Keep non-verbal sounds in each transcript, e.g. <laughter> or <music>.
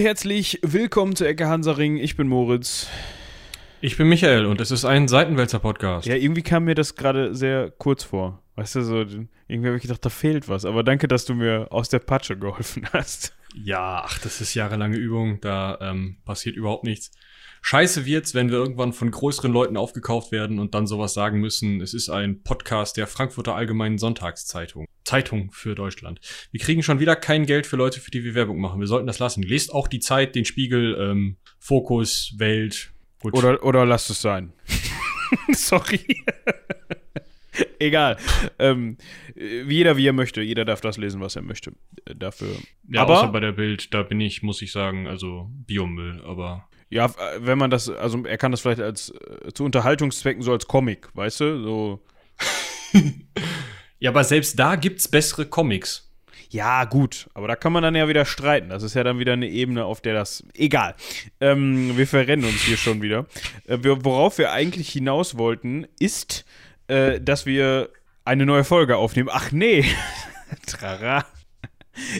und herzlich willkommen zu Ecke Hansaring. Ich bin Moritz. Ich bin Michael und es ist ein Seitenwälzer-Podcast. Ja, irgendwie kam mir das gerade sehr kurz vor. Weißt du, so, irgendwie habe ich gedacht, da fehlt was. Aber danke, dass du mir aus der Patsche geholfen <laughs> hast. Ja, ach, das ist jahrelange Übung, da ähm, passiert überhaupt nichts. Scheiße wird's, wenn wir irgendwann von größeren Leuten aufgekauft werden und dann sowas sagen müssen. Es ist ein Podcast der Frankfurter Allgemeinen Sonntagszeitung. Zeitung für Deutschland. Wir kriegen schon wieder kein Geld für Leute, für die wir Werbung machen. Wir sollten das lassen. Lest auch die Zeit, den Spiegel, ähm, Fokus, Welt. Gut. Oder, oder lasst es sein. <laughs> Sorry. <laughs> Egal. Ähm, jeder wie er möchte. Jeder darf das lesen, was er möchte. Äh, dafür. Ja, aber, außer bei der Bild, da bin ich, muss ich sagen, also Biomüll, aber. Ja, wenn man das, also er kann das vielleicht als äh, zu Unterhaltungszwecken so als Comic, weißt du? So. <laughs> ja, aber selbst da gibt's bessere Comics. Ja, gut, aber da kann man dann ja wieder streiten. Das ist ja dann wieder eine Ebene, auf der das. Egal. Ähm, wir verrennen uns hier schon wieder. Äh, worauf wir eigentlich hinaus wollten, ist, äh, dass wir eine neue Folge aufnehmen. Ach nee. <laughs> Trara.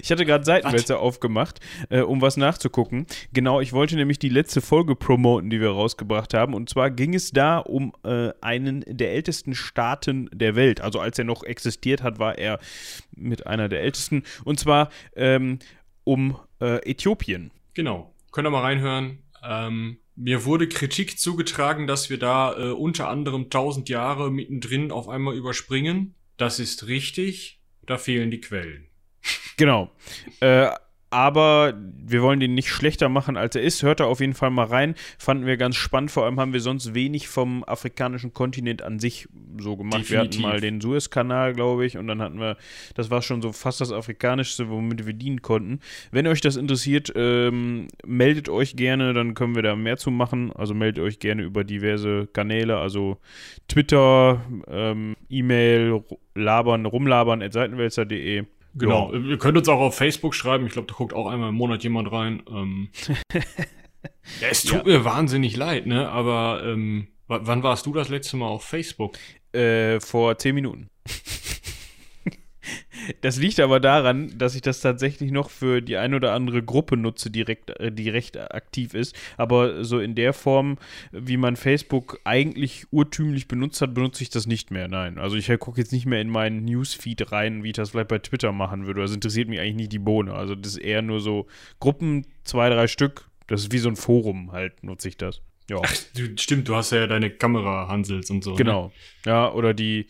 Ich hatte gerade Seitenwälzer aufgemacht, äh, um was nachzugucken. Genau, ich wollte nämlich die letzte Folge promoten, die wir rausgebracht haben. Und zwar ging es da um äh, einen der ältesten Staaten der Welt. Also als er noch existiert hat, war er mit einer der ältesten. Und zwar ähm, um äh, Äthiopien. Genau. Könnt ihr mal reinhören. Ähm, mir wurde Kritik zugetragen, dass wir da äh, unter anderem 1000 Jahre mittendrin auf einmal überspringen. Das ist richtig. Da fehlen die Quellen. Genau. Äh, aber wir wollen den nicht schlechter machen, als er ist. Hört da auf jeden Fall mal rein. Fanden wir ganz spannend. Vor allem haben wir sonst wenig vom afrikanischen Kontinent an sich so gemacht. Definitiv. Wir hatten mal den Suezkanal, glaube ich, und dann hatten wir, das war schon so fast das Afrikanischste, womit wir dienen konnten. Wenn euch das interessiert, ähm, meldet euch gerne, dann können wir da mehr zu machen. Also meldet euch gerne über diverse Kanäle, also Twitter, ähm, E-Mail, labern, rumlabern at seitenwälzer.de. Genau. Ja. Ihr könnt uns auch auf Facebook schreiben. Ich glaube, da guckt auch einmal im Monat jemand rein. Ähm, <laughs> ja, es tut ja. mir wahnsinnig leid, ne? Aber ähm, wann warst du das letzte Mal auf Facebook? Äh, vor zehn Minuten. Das liegt aber daran, dass ich das tatsächlich noch für die ein oder andere Gruppe nutze, die, recht, äh, die recht aktiv ist. Aber so in der Form, wie man Facebook eigentlich urtümlich benutzt hat, benutze ich das nicht mehr. Nein. Also ich gucke jetzt nicht mehr in meinen Newsfeed rein, wie ich das vielleicht bei Twitter machen würde. Das interessiert mich eigentlich nicht die Bohne. Also das ist eher nur so Gruppen, zwei, drei Stück. Das ist wie so ein Forum halt, nutze ich das. Ja. Ach, du, stimmt, du hast ja deine Kamera, Hansels und so. Ne? Genau. Ne? Ja, oder die,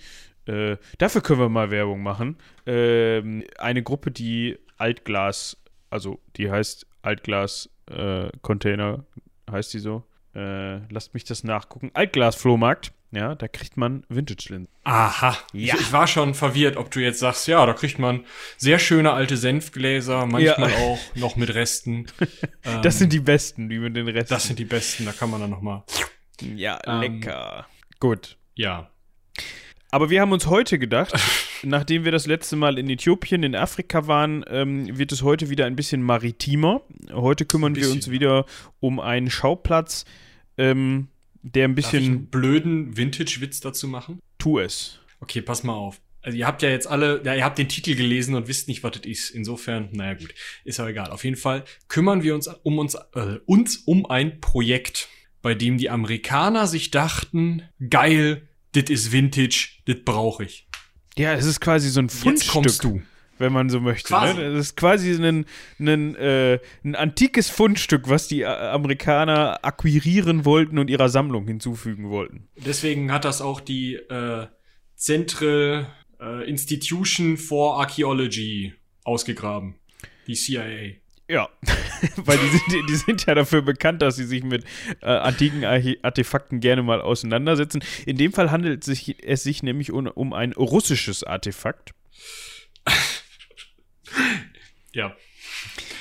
äh, dafür können wir mal Werbung machen. Ähm, eine Gruppe, die Altglas, also die heißt Altglas äh, Container, heißt die so. Äh, lasst mich das nachgucken. Altglas-Flohmarkt. Ja, da kriegt man Vintage-Linsen. Aha. Ja. Ich, ich, war schon verwirrt, ob du jetzt sagst, ja, da kriegt man sehr schöne alte Senfgläser, manchmal ja. <laughs> auch noch mit Resten. ähm, <laughs> das sind die besten, die mit den Resten. Das sind die besten, da kann man dann noch mal. Ja, ähm, lecker. Gut. Ja. Aber wir haben uns heute gedacht, <laughs> nachdem wir das letzte Mal in Äthiopien, in Afrika waren, ähm, wird es heute wieder ein bisschen maritimer. Heute kümmern wir uns wieder um einen Schauplatz, ähm, der ein bisschen. Darf ich einen blöden Vintage-Witz dazu machen? Tu es. Okay, pass mal auf. Also ihr habt ja jetzt alle, ja, ihr habt den Titel gelesen und wisst nicht, was das ist. Insofern, naja gut, ist aber egal. Auf jeden Fall kümmern wir uns um uns, äh, uns um ein Projekt, bei dem die Amerikaner sich dachten, geil, das ist Vintage, das brauche ich. Ja, es ist quasi so ein Fundstück. Kommst du. Wenn man so möchte. Ne? Es ist quasi ein, ein, äh, ein antikes Fundstück, was die äh, Amerikaner akquirieren wollten und ihrer Sammlung hinzufügen wollten. Deswegen hat das auch die äh, Central äh, Institution for Archaeology ausgegraben. Die CIA. Ja, <laughs> weil die sind, die sind ja dafür bekannt, dass sie sich mit äh, antiken Artefakten gerne mal auseinandersetzen. In dem Fall handelt es sich, es sich nämlich um, um ein russisches Artefakt. ja.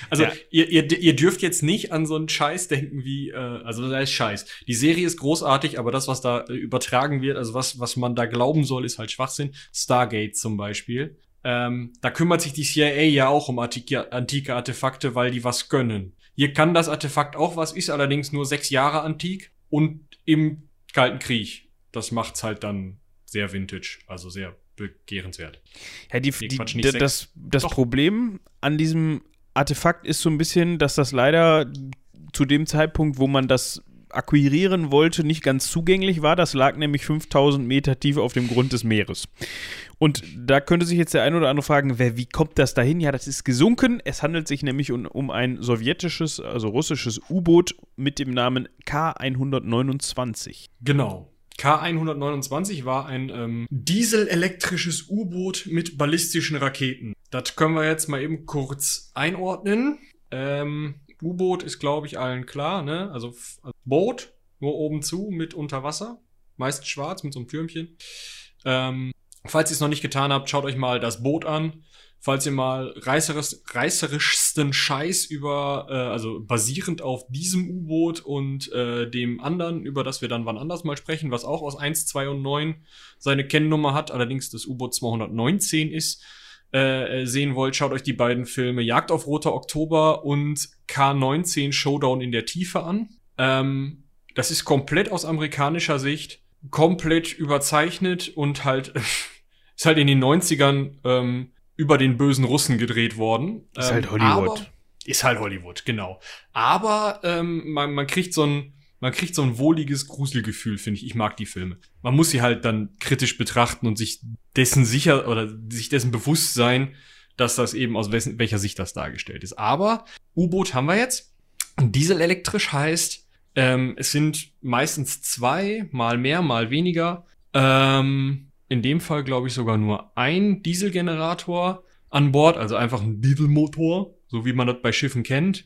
Also ja. Ihr, ihr, ihr dürft jetzt nicht an so einen Scheiß denken wie, äh, also das heißt Scheiß. Die Serie ist großartig, aber das, was da äh, übertragen wird, also was, was man da glauben soll, ist halt Schwachsinn. Stargate zum Beispiel. Ähm, da kümmert sich die CIA ja auch um antike, antike Artefakte, weil die was gönnen. Hier kann das Artefakt auch was, ist allerdings nur sechs Jahre antik und im Kalten Krieg. Das macht's halt dann sehr vintage, also sehr begehrenswert. Ja, die, nee, die, Quatsch, das, das Problem an diesem Artefakt ist so ein bisschen, dass das leider zu dem Zeitpunkt, wo man das akquirieren wollte, nicht ganz zugänglich war. Das lag nämlich 5000 Meter tief auf dem Grund des Meeres. Und da könnte sich jetzt der ein oder andere fragen, wer, wie kommt das dahin? Ja, das ist gesunken. Es handelt sich nämlich um, um ein sowjetisches, also russisches U-Boot mit dem Namen K129. Genau. K129 war ein ähm, dieselelektrisches U-Boot mit ballistischen Raketen. Das können wir jetzt mal eben kurz einordnen. Ähm, U-Boot ist, glaube ich, allen klar, ne? Also, also, Boot, nur oben zu mit Unterwasser. Meist schwarz mit so einem Türmchen. Ähm, falls ihr es noch nicht getan habt, schaut euch mal das Boot an. Falls ihr mal reißerisch, reißerischsten Scheiß über, äh, also basierend auf diesem U-Boot und äh, dem anderen, über das wir dann wann anders mal sprechen, was auch aus 1, 2 und 9 seine Kennnummer hat, allerdings das U-Boot 219 ist, äh, sehen wollt, schaut euch die beiden Filme Jagd auf Roter Oktober und K19 Showdown in der Tiefe an. Ähm, das ist komplett aus amerikanischer Sicht, komplett überzeichnet und halt <laughs> ist halt in den 90ern ähm, über den bösen Russen gedreht worden. Ist halt ähm, Hollywood. Aber, ist halt Hollywood, genau. Aber ähm, man, man kriegt so ein man kriegt so ein wohliges Gruselgefühl, finde ich. Ich mag die Filme. Man muss sie halt dann kritisch betrachten und sich dessen sicher oder sich dessen bewusst sein, dass das eben aus welcher Sicht das dargestellt ist. Aber U-Boot haben wir jetzt. Dieselelektrisch heißt, ähm, es sind meistens zwei, mal mehr, mal weniger. Ähm, in dem Fall glaube ich sogar nur ein Dieselgenerator an Bord, also einfach ein Dieselmotor, so wie man das bei Schiffen kennt.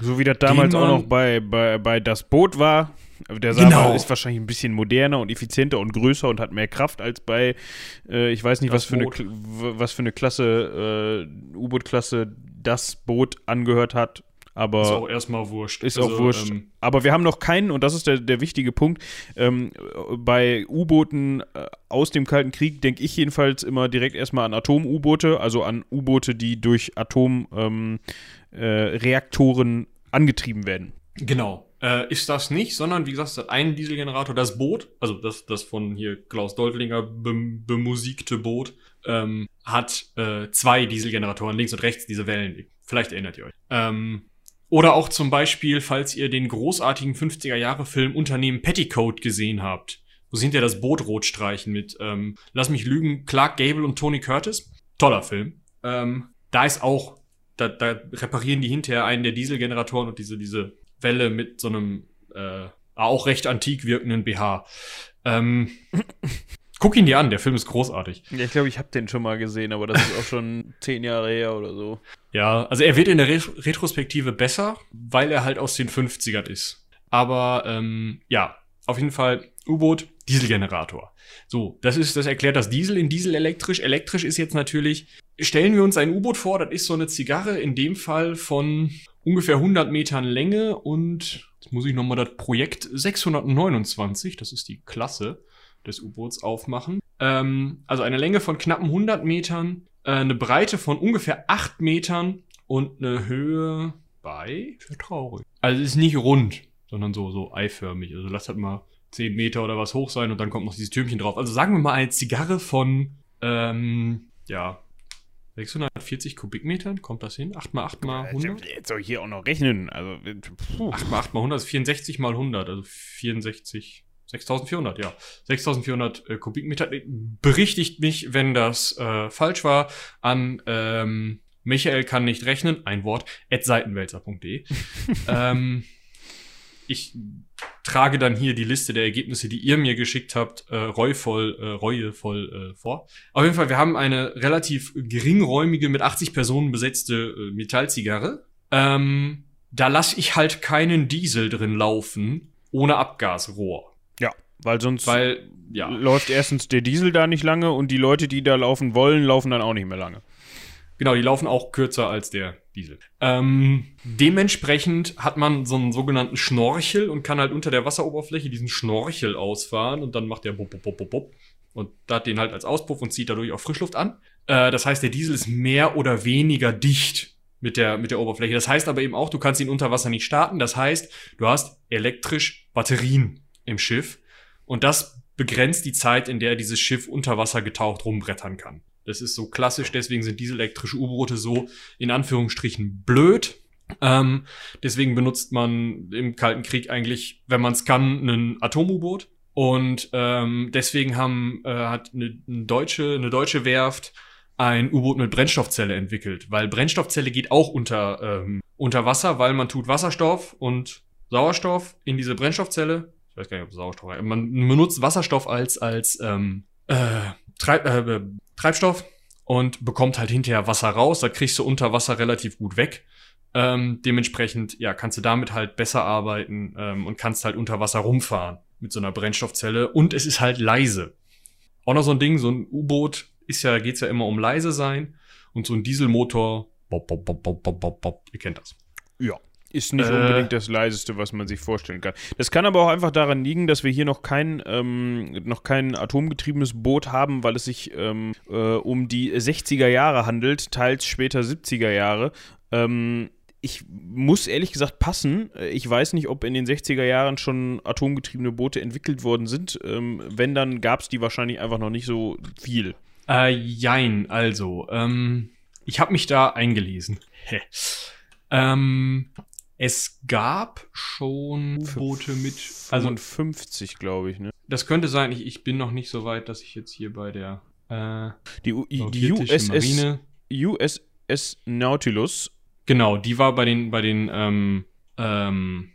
So wie das damals auch noch bei, bei, bei Das Boot war. Der Saber genau. ist wahrscheinlich ein bisschen moderner und effizienter und größer und hat mehr Kraft als bei, äh, ich weiß nicht, was für, eine, was für eine Klasse, äh, U-Boot-Klasse das Boot angehört hat. Aber ist auch erstmal wurscht. Ist also, auch wurscht. Ähm, aber wir haben noch keinen, und das ist der, der wichtige Punkt, ähm, bei U-Booten äh, aus dem Kalten Krieg denke ich jedenfalls immer direkt erstmal an Atom-U-Boote, also an U-Boote, die durch Atomreaktoren ähm, äh, angetrieben werden. Genau. Äh, ist das nicht, sondern wie gesagt, es hat einen Dieselgenerator, das Boot, also das, das von hier Klaus Deutlinger bemusikte Boot, ähm, hat äh, zwei Dieselgeneratoren, links und rechts diese Wellen. Vielleicht erinnert ihr euch. Ähm, oder auch zum Beispiel, falls ihr den großartigen 50er-Jahre-Film Unternehmen Petticoat gesehen habt. Wo sind ja das Boot rot streichen mit, ähm, lass mich lügen, Clark Gable und Tony Curtis. Toller Film. Ähm, da ist auch, da, da reparieren die hinterher einen der Dieselgeneratoren und diese, diese Welle mit so einem äh, auch recht antik wirkenden BH. Ähm, <laughs> Guck ihn dir an, der Film ist großartig. Ja, ich glaube, ich habe den schon mal gesehen, aber das ist auch schon <laughs> zehn Jahre her oder so. Ja, also er wird in der Ret Retrospektive besser, weil er halt aus den 50ern ist. Aber ähm, ja, auf jeden Fall U-Boot, Dieselgenerator. So, das ist, das erklärt das Diesel in Diesel elektrisch. Elektrisch ist jetzt natürlich, stellen wir uns ein U-Boot vor, das ist so eine Zigarre, in dem Fall von ungefähr 100 Metern Länge und, jetzt muss ich nochmal das Projekt 629, das ist die Klasse, des U-Boots aufmachen. Ähm, also eine Länge von knappen 100 Metern, äh, eine Breite von ungefähr 8 Metern und eine Höhe bei, traurig. Also es ist nicht rund, sondern so, so eiförmig. Also lasst halt mal 10 Meter oder was hoch sein und dann kommt noch dieses Türmchen drauf. Also sagen wir mal eine Zigarre von, ähm, ja, 640 Kubikmetern, kommt das hin? 8 mal 8 mal 100? Jetzt soll ich hier auch noch rechnen. Also, puh. 8 mal 8 mal 100 ist 64 mal 100, also 64 6400, ja. 6400 äh, Kubikmeter. Berichtigt mich, wenn das äh, falsch war, an ähm, Michael kann nicht rechnen, ein Wort, at seitenwälzer.de. <laughs> ähm, ich trage dann hier die Liste der Ergebnisse, die ihr mir geschickt habt, äh, reuevoll, äh, reuevoll äh, vor. Auf jeden Fall, wir haben eine relativ geringräumige, mit 80 Personen besetzte äh, Metallzigarre. Ähm, da lasse ich halt keinen Diesel drin laufen, ohne Abgasrohr. Weil sonst Weil, ja. läuft erstens der Diesel da nicht lange und die Leute, die da laufen wollen, laufen dann auch nicht mehr lange. Genau, die laufen auch kürzer als der Diesel. Ähm, dementsprechend hat man so einen sogenannten Schnorchel und kann halt unter der Wasseroberfläche diesen Schnorchel ausfahren und dann macht der bop, bop, bop, bop, bop und da hat den halt als Auspuff und zieht dadurch auch Frischluft an. Äh, das heißt, der Diesel ist mehr oder weniger dicht mit der, mit der Oberfläche. Das heißt aber eben auch, du kannst ihn unter Wasser nicht starten. Das heißt, du hast elektrisch Batterien im Schiff und das begrenzt die Zeit, in der dieses Schiff unter Wasser getaucht rumbrettern kann. Das ist so klassisch, deswegen sind dieselelektrische U-Boote so in Anführungsstrichen blöd. Ähm, deswegen benutzt man im Kalten Krieg eigentlich, wenn man es kann, ein Atom-U-Boot. Und ähm, deswegen haben, äh, hat eine, eine, deutsche, eine deutsche Werft ein U-Boot mit Brennstoffzelle entwickelt, weil Brennstoffzelle geht auch unter, ähm, unter Wasser, weil man tut Wasserstoff und Sauerstoff in diese Brennstoffzelle. Ich weiß gar nicht, ob Sauerstoff. Man benutzt Wasserstoff als als ähm, äh, Treib, äh, Treibstoff und bekommt halt hinterher Wasser raus. Da kriegst du unter Wasser relativ gut weg. Ähm, dementsprechend, ja, kannst du damit halt besser arbeiten ähm, und kannst halt unter Wasser rumfahren mit so einer Brennstoffzelle. Und es ist halt leise. Auch noch so ein Ding, so ein U-Boot ist ja, geht's ja immer um leise sein. Und so ein Dieselmotor, bop, bop, bop, bop, bop, bop, bop, ihr kennt das. Ja. Ist nicht äh, unbedingt das leiseste, was man sich vorstellen kann. Das kann aber auch einfach daran liegen, dass wir hier noch kein, ähm, noch kein atomgetriebenes Boot haben, weil es sich ähm, äh, um die 60er Jahre handelt, teils später 70er Jahre. Ähm, ich muss ehrlich gesagt passen. Ich weiß nicht, ob in den 60er Jahren schon atomgetriebene Boote entwickelt worden sind. Ähm, wenn, dann gab es die wahrscheinlich einfach noch nicht so viel. Äh, jein, also, ähm, ich habe mich da eingelesen. ähm, es gab schon U-Boote mit. Also 50, glaube ich, ne? Das könnte sein. Ich, ich bin noch nicht so weit, dass ich jetzt hier bei der. Äh, die, die USS, Marine USS Nautilus Genau, die war bei den, bei den ähm, ähm,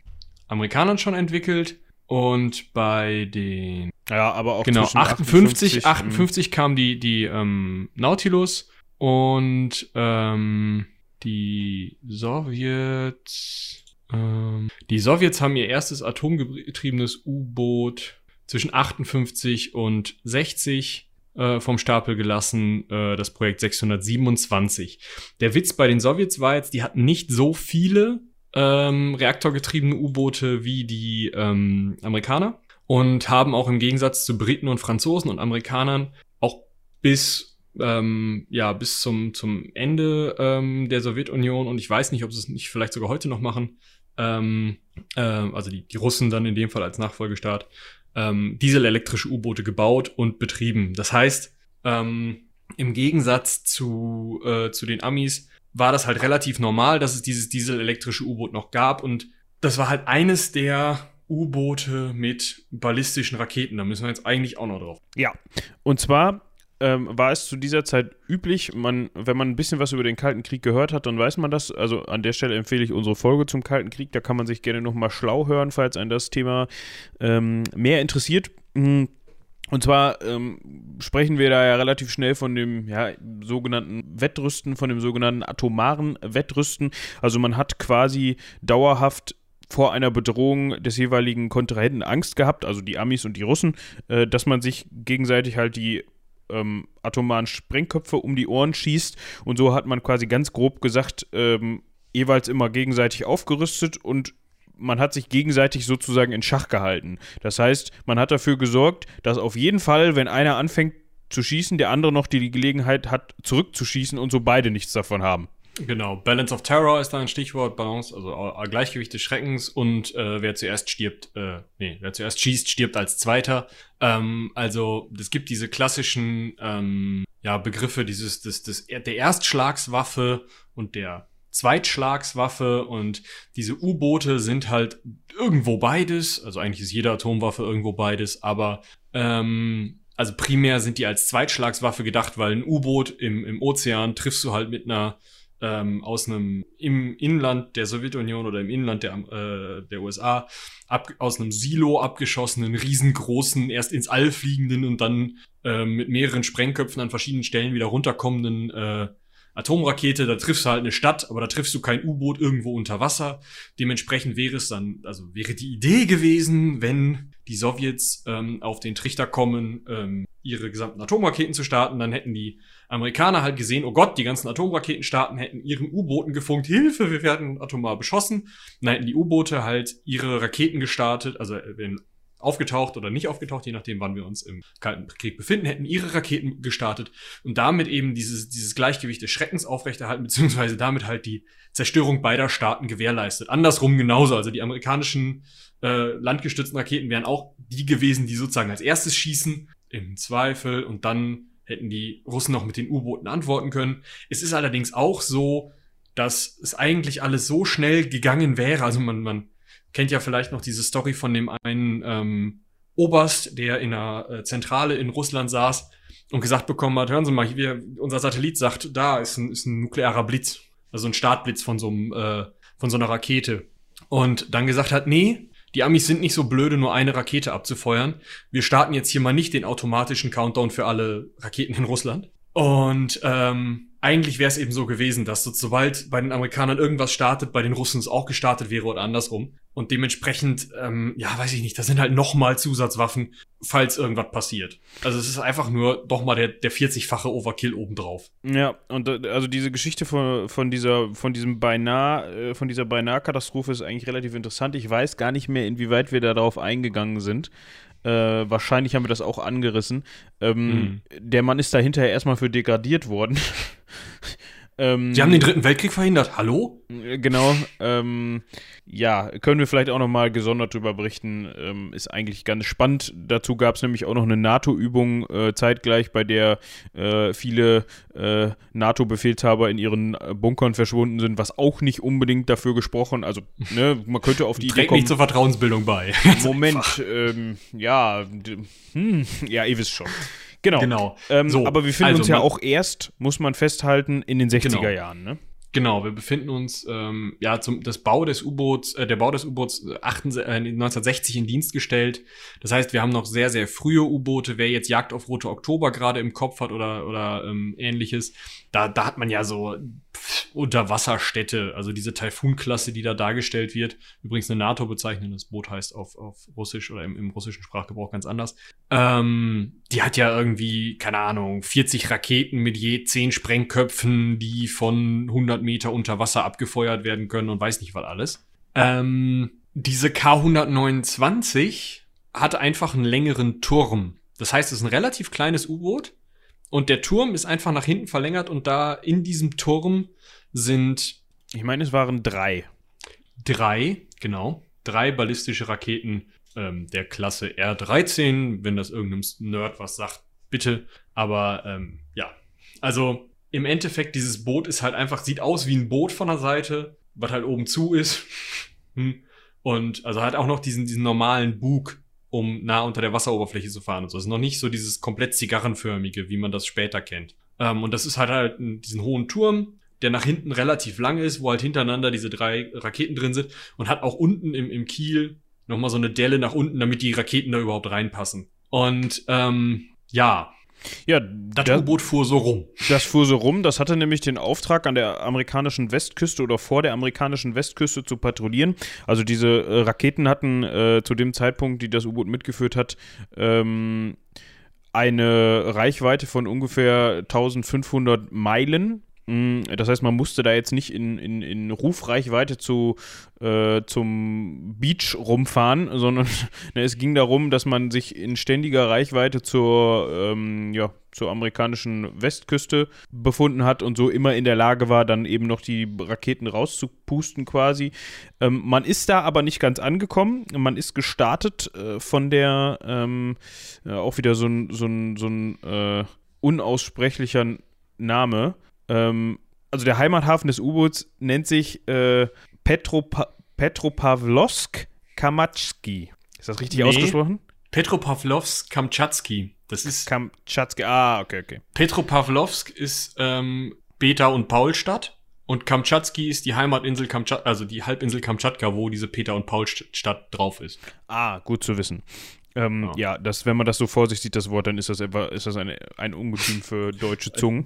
Amerikanern schon entwickelt und bei den ja, aber auch genau 58 58, 58 kam die die ähm, Nautilus und ähm, die Sowjets ähm, die Sowjets haben ihr erstes atomgetriebenes U-Boot zwischen 58 und 60 äh, vom Stapel gelassen, äh, das Projekt 627. Der Witz bei den Sowjets war jetzt, die hatten nicht so viele ähm, reaktorgetriebene U-Boote wie die ähm, Amerikaner und haben auch im Gegensatz zu Briten und Franzosen und Amerikanern auch bis ähm, ja bis zum zum Ende ähm, der Sowjetunion und ich weiß nicht, ob sie es nicht vielleicht sogar heute noch machen. Ähm, äh, also die, die Russen dann in dem Fall als Nachfolgestaat ähm, dieselelektrische U-Boote gebaut und betrieben. Das heißt, ähm, im Gegensatz zu, äh, zu den Amis war das halt relativ normal, dass es dieses dieselelektrische U-Boot noch gab und das war halt eines der U-Boote mit ballistischen Raketen. Da müssen wir jetzt eigentlich auch noch drauf. Ja, und zwar ähm, war es zu dieser Zeit üblich, man, wenn man ein bisschen was über den Kalten Krieg gehört hat, dann weiß man das. Also an der Stelle empfehle ich unsere Folge zum Kalten Krieg. Da kann man sich gerne nochmal schlau hören, falls ein das Thema ähm, mehr interessiert. Mhm. Und zwar ähm, sprechen wir da ja relativ schnell von dem ja, sogenannten Wettrüsten, von dem sogenannten atomaren Wettrüsten. Also man hat quasi dauerhaft vor einer Bedrohung des jeweiligen Kontrahenten Angst gehabt, also die Amis und die Russen, äh, dass man sich gegenseitig halt die ähm, atomaren Sprengköpfe um die Ohren schießt. Und so hat man quasi ganz grob gesagt, ähm, jeweils immer gegenseitig aufgerüstet und man hat sich gegenseitig sozusagen in Schach gehalten. Das heißt, man hat dafür gesorgt, dass auf jeden Fall, wenn einer anfängt zu schießen, der andere noch die Gelegenheit hat, zurückzuschießen und so beide nichts davon haben. Genau, Balance of Terror ist da ein Stichwort, Balance, also äh, Gleichgewicht des Schreckens und äh, wer zuerst stirbt, äh, nee, wer zuerst schießt, stirbt als Zweiter. Ähm, also es gibt diese klassischen ähm, ja, Begriffe, dieses, das, das, der Erstschlagswaffe und der Zweitschlagswaffe und diese U-Boote sind halt irgendwo beides, also eigentlich ist jede Atomwaffe irgendwo beides, aber ähm, also primär sind die als Zweitschlagswaffe gedacht, weil ein U-Boot im, im Ozean triffst du halt mit einer ähm, aus einem im Inland der Sowjetunion oder im Inland der, äh, der USA ab, aus einem Silo abgeschossenen, riesengroßen, erst ins All fliegenden und dann äh, mit mehreren Sprengköpfen an verschiedenen Stellen wieder runterkommenden äh, Atomrakete, da triffst du halt eine Stadt, aber da triffst du kein U-Boot irgendwo unter Wasser. Dementsprechend wäre es dann, also wäre die Idee gewesen, wenn die Sowjets ähm, auf den Trichter kommen, ähm, ihre gesamten Atomraketen zu starten, dann hätten die Amerikaner halt gesehen, oh Gott, die ganzen Atomraketen starten, hätten ihren U-Booten gefunkt, Hilfe, wir werden atomar beschossen. Dann hätten die U-Boote halt ihre Raketen gestartet, also äh, wenn aufgetaucht oder nicht aufgetaucht, je nachdem, wann wir uns im Kalten Krieg befinden, hätten ihre Raketen gestartet und damit eben dieses, dieses Gleichgewicht des Schreckens aufrechterhalten, beziehungsweise damit halt die Zerstörung beider Staaten gewährleistet. Andersrum genauso. Also die amerikanischen äh, landgestützten Raketen wären auch die gewesen, die sozusagen als erstes schießen, im Zweifel, und dann hätten die Russen noch mit den U-Booten antworten können. Es ist allerdings auch so, dass es eigentlich alles so schnell gegangen wäre. Also man, man kennt ja vielleicht noch diese Story von dem einen ähm, Oberst, der in einer äh, Zentrale in Russland saß und gesagt bekommen hat, hören Sie mal, hier, unser Satellit sagt, da ist ein, ist ein nuklearer Blitz, also ein Startblitz von so, einem, äh, von so einer Rakete. Und dann gesagt hat, nee, die Amis sind nicht so blöde, nur eine Rakete abzufeuern. Wir starten jetzt hier mal nicht den automatischen Countdown für alle Raketen in Russland. Und ähm, eigentlich wäre es eben so gewesen, dass so, sobald bei den Amerikanern irgendwas startet, bei den Russen es auch gestartet wäre oder andersrum. Und dementsprechend, ähm, ja, weiß ich nicht, da sind halt nochmal Zusatzwaffen, falls irgendwas passiert. Also es ist einfach nur doch mal der, der 40-fache Overkill obendrauf. Ja, und äh, also diese Geschichte von, von dieser, von diesem beinahe, äh, von dieser beinahe-Katastrophe ist eigentlich relativ interessant. Ich weiß gar nicht mehr, inwieweit wir darauf eingegangen sind. Äh, wahrscheinlich haben wir das auch angerissen. Ähm, mhm. Der Mann ist da hinterher erstmal für degradiert worden. <laughs> Ähm, Sie haben den Dritten Weltkrieg verhindert. Hallo? Äh, genau. Ähm, ja, können wir vielleicht auch noch mal gesondert darüber berichten. Ähm, ist eigentlich ganz spannend. Dazu gab es nämlich auch noch eine NATO-Übung äh, zeitgleich, bei der äh, viele äh, NATO-Befehlshaber in ihren äh, Bunkern verschwunden sind, was auch nicht unbedingt dafür gesprochen. Also, ne, man könnte auf die Idee kommen. nicht zur Vertrauensbildung bei. Moment, ähm, ja, hm, ja, ihr wisst schon. Genau. genau. Ähm, so, aber wir finden also, uns ja auch erst, muss man festhalten, in den 60er genau. Jahren, ne? Genau, wir befinden uns ähm, ja zum das Bau des U-Boots, äh, der Bau des U-Boots äh, 1960 in Dienst gestellt. Das heißt, wir haben noch sehr sehr frühe U-Boote. Wer jetzt Jagd auf Rote Oktober gerade im Kopf hat oder oder ähm, ähnliches, da da hat man ja so Unterwasserstädte, also diese Taifun-Klasse, die da dargestellt wird. Übrigens eine NATO-Bezeichnung, das Boot heißt auf, auf Russisch oder im, im russischen Sprachgebrauch ganz anders. Ähm, die hat ja irgendwie, keine Ahnung, 40 Raketen mit je 10 Sprengköpfen, die von 100 Meter unter Wasser abgefeuert werden können und weiß nicht was alles. Ähm, diese K-129 hat einfach einen längeren Turm. Das heißt, es ist ein relativ kleines U-Boot und der Turm ist einfach nach hinten verlängert und da in diesem Turm sind. Ich meine, es waren drei. Drei, genau. Drei ballistische Raketen ähm, der Klasse R13. Wenn das irgendeinem Nerd was sagt, bitte. Aber ähm, ja. Also im Endeffekt, dieses Boot ist halt einfach, sieht aus wie ein Boot von der Seite, was halt oben zu ist. <laughs> Hm. und also hat auch noch diesen, diesen normalen Bug, um nah unter der Wasseroberfläche zu fahren und so. Es ist noch nicht so dieses komplett zigarrenförmige, wie man das später kennt. Ähm, und das ist halt halt diesen hohen Turm, der nach hinten relativ lang ist, wo halt hintereinander diese drei Raketen drin sind und hat auch unten im, im Kiel nochmal so eine Delle nach unten, damit die Raketen da überhaupt reinpassen. Und ähm, ja, ja, das U-Boot fuhr so rum. Das fuhr so rum. Das hatte nämlich den Auftrag, an der amerikanischen Westküste oder vor der amerikanischen Westküste zu patrouillieren. Also diese äh, Raketen hatten äh, zu dem Zeitpunkt, die das U-Boot mitgeführt hat, ähm, eine Reichweite von ungefähr 1500 Meilen. Mm, das heißt, man musste da jetzt nicht in, in, in Rufreichweite zu, äh, zum Beach rumfahren, <laughs> sondern ne, es ging darum, dass man sich in ständiger Reichweite zur, ähm, ja, zur amerikanischen Westküste befunden hat und so immer in der Lage war, dann eben noch die Raketen rauszupusten quasi. Ähm, man ist da aber nicht ganz angekommen. Man ist gestartet äh, von der, ähm, ja, auch wieder so ein, so ein, so ein äh, unaussprechlicher Name. Ähm, also der Heimathafen des U-Boots nennt sich äh, Petropa Petropavlovsk Kamatski. Ist das richtig nee. ausgesprochen? Petropavlovsk Kamtschatski. Das ist. Kamtschatski, ah, okay, okay. Petropavlovsk ist ähm, Beta- und Paulstadt. Und Kamtschatski ist die Heimatinsel Kamtschatka, also die Halbinsel Kamtschatka, wo diese Peter- und Paulstadt drauf ist. Ah, gut zu wissen. Ähm, ja. ja, das, wenn man das so vor sich sieht, das Wort, dann ist das, etwa, ist das eine, ein Ungetüm für <laughs> deutsche Zungen.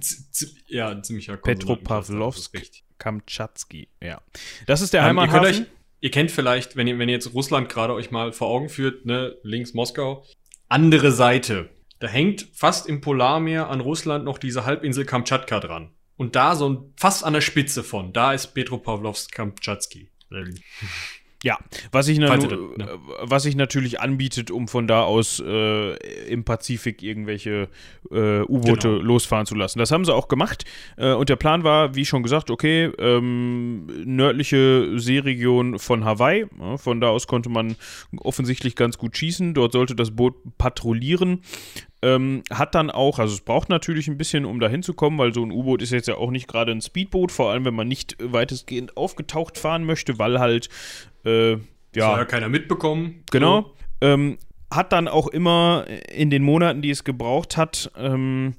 ja, ein ziemlicher Petropavlovsk, Kamtschatski, ja. Das ist der ähm, Heimathafen. Ihr, euch, ihr, kennt vielleicht, wenn ihr, wenn ihr jetzt Russland gerade euch mal vor Augen führt, ne, links Moskau, andere Seite. Da hängt fast im Polarmeer an Russland noch diese Halbinsel Kamtschatka dran. Und da so ein, fast an der Spitze von, da ist Petropavlovsk Kamtschatski. Ja, was sich, das- ne? was sich natürlich anbietet, um von da aus äh, im Pazifik irgendwelche äh, U-Boote Genau. losfahren zu lassen. Das haben sie auch gemacht. Äh, und der Plan war, wie schon gesagt, okay, ähm, nördliche Seeregion von Hawaii. Ja, von da aus konnte man offensichtlich ganz gut schießen. Dort sollte das Boot patrouillieren. Ähm, hat dann auch, also es braucht natürlich ein bisschen, um da hinzukommen, weil so ein U-Boot ist jetzt ja auch nicht gerade ein Speedboot, vor allem wenn man nicht weitestgehend aufgetaucht fahren möchte, weil halt, äh, ja, ja keiner mitbekommen. genau. Ähm, hat dann auch immer in den Monaten, die es gebraucht hat, ähm,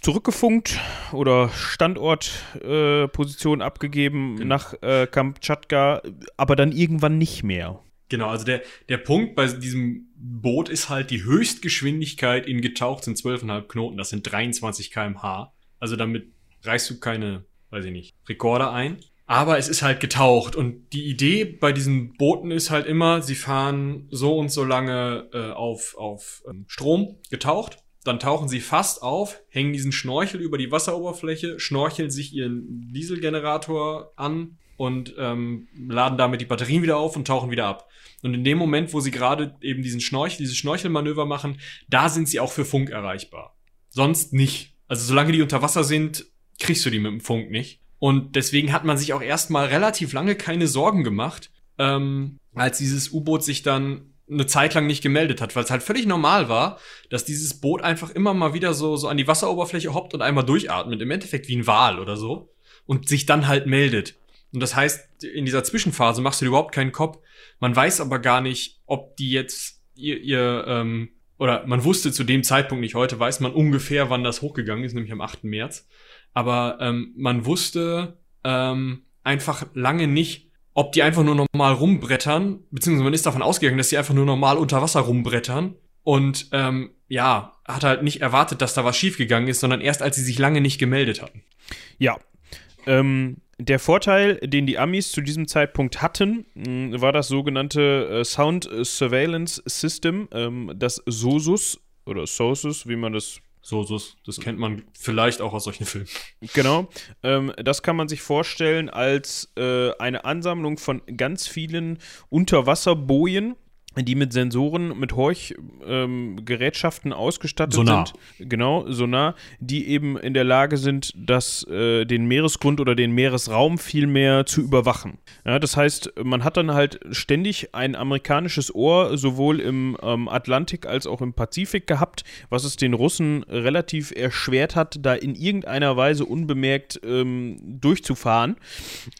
zurückgefunkt oder Standortposition äh, abgegeben Genau. nach äh, Kamtschatka, aber dann irgendwann nicht mehr. Genau, also der, der Punkt bei diesem Boot ist halt die Höchstgeschwindigkeit in getaucht sind 12,5 Knoten. Das sind 23 km/h. Also damit reißt du keine, weiß ich nicht, Rekorde ein. Aber es ist halt getaucht. Und die Idee bei diesen Booten ist halt immer, sie fahren so und so lange äh, auf, auf ähm, Strom getaucht. Dann tauchen sie fast auf, hängen diesen Schnorchel über die Wasseroberfläche, schnorcheln sich ihren Dieselgenerator an und ähm, laden damit die Batterien wieder auf und tauchen wieder ab. Und in dem Moment, wo sie gerade eben diesen Schnorchel, dieses Schnorchelmanöver machen, da sind sie auch für Funk erreichbar. Sonst nicht. Also solange die unter Wasser sind, kriegst du die mit dem Funk nicht. Und deswegen hat man sich auch erstmal relativ lange keine Sorgen gemacht, ähm, als dieses U-Boot sich dann eine Zeit lang nicht gemeldet hat, weil es halt völlig normal war, dass dieses Boot einfach immer mal wieder so, so an die Wasseroberfläche hoppt und einmal durchatmet, im Endeffekt wie ein Wal oder so, und sich dann halt meldet. Und das heißt, in dieser Zwischenphase machst du dir überhaupt keinen Kopf. Man weiß aber gar nicht, ob die jetzt ihr, ihr ähm, oder man wusste zu dem Zeitpunkt nicht, heute weiß man ungefähr, wann das hochgegangen ist, nämlich am 8. März. Aber ähm, man wusste ähm, einfach lange nicht, ob die einfach nur normal rumbrettern, beziehungsweise man ist davon ausgegangen, dass die einfach nur normal unter Wasser rumbrettern. Und ähm, ja, hat halt nicht erwartet, dass da was schiefgegangen ist, sondern erst als sie sich lange nicht gemeldet hatten. Ja. Ähm, der Vorteil, den die Amis zu diesem Zeitpunkt hatten, mh, war das sogenannte äh, Sound Surveillance System, ähm, das SOSUS oder SOSUS, wie man das So, so, das kennt man vielleicht auch aus solchen Filmen. Genau. Ähm, das kann man sich vorstellen als äh, eine Ansammlung von ganz vielen Unterwasserbojen, die mit Sensoren, mit Horchgerätschaften ausgestattet Sonar. sind. Genau, Sonar, die eben in der Lage sind, das, äh, den Meeresgrund oder den Meeresraum viel mehr zu überwachen. Ja, das heißt, man hat dann halt ständig ein amerikanisches Ohr sowohl im ähm, Atlantik als auch im Pazifik gehabt, was es den Russen relativ erschwert hat, da in irgendeiner Weise unbemerkt ähm, durchzufahren.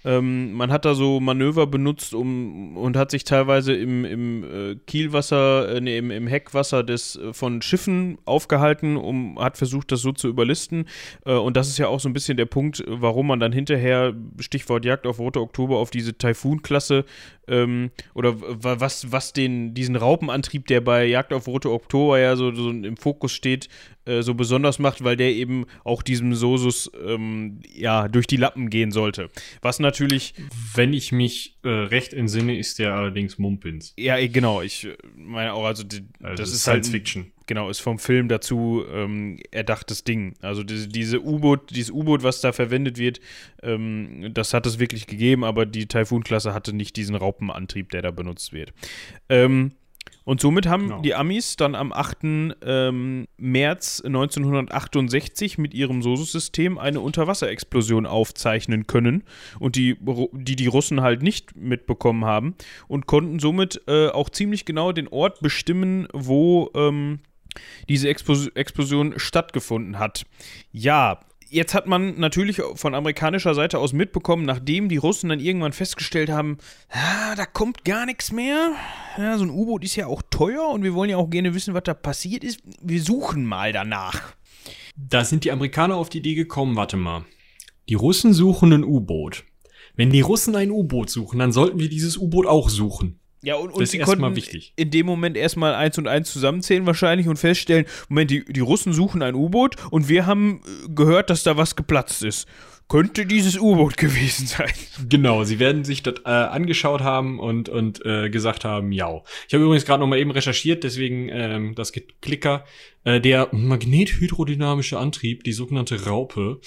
Ähm, man hat da so Manöver benutzt um, und hat sich teilweise im, im äh, Kielwasser, äh, nee, im, im Heckwasser des, äh, von Schiffen aufgehalten, um, hat versucht, das so zu überlisten. Äh, und das ist ja auch so ein bisschen der Punkt, warum man dann hinterher, Stichwort Jagd auf Rote Oktober, auf diese Taifun-Klasse ähm, oder was, was den, diesen Raupenantrieb, der bei Jagd auf Rote Oktober ja so, so im Fokus steht, äh, so besonders macht, weil der eben auch diesem Sosus ähm, ja, durch die Lappen gehen sollte. Was natürlich, Wenn ich mich äh, recht entsinne, ist der allerdings Mumpins. ja, genau, ich äh, meine auch, also, die, Also das ist halt ein- Fiction. Genau, ist vom Film dazu ähm, erdachtes Ding. Also diese, diese U-Boot, dieses U-Boot, was da verwendet wird, ähm, das hat es wirklich gegeben, aber die Taifun-Klasse hatte nicht diesen Raupenantrieb, der da benutzt wird. Ähm, und somit haben Genau. die Amis dann am 8. Ähm, März 1968 mit ihrem Sosus-System eine Unterwasserexplosion aufzeichnen können und die, die die Russen halt nicht mitbekommen haben und konnten somit äh, auch ziemlich genau den Ort bestimmen, wo ähm, diese Explos Explosion stattgefunden hat. Ja, jetzt hat man natürlich von amerikanischer Seite aus mitbekommen, nachdem die Russen dann irgendwann festgestellt haben, ah, da kommt gar nichts mehr. Ja, so ein U-Boot ist ja auch teuer und wir wollen ja auch gerne wissen, was da passiert ist. Wir suchen mal danach. Da sind die Amerikaner auf die Idee gekommen, warte mal. Die Russen suchen ein U-Boot. Wenn die Russen ein U-Boot suchen, dann sollten wir dieses U-Boot auch suchen. Ja, und, und sie konnten wichtig. in dem Moment erstmal eins und eins zusammenzählen wahrscheinlich und feststellen, Moment, die, die Russen suchen ein U-Boot und wir haben äh, gehört, dass da was geplatzt ist. Könnte dieses U-Boot <laughs> gewesen sein. Genau, sie werden sich das äh, angeschaut haben und, und äh, gesagt haben, ja. Ich habe übrigens gerade noch mal eben recherchiert, deswegen ähm, das Klicker. Äh, der magnethydrodynamische Antrieb, die sogenannte Raupe,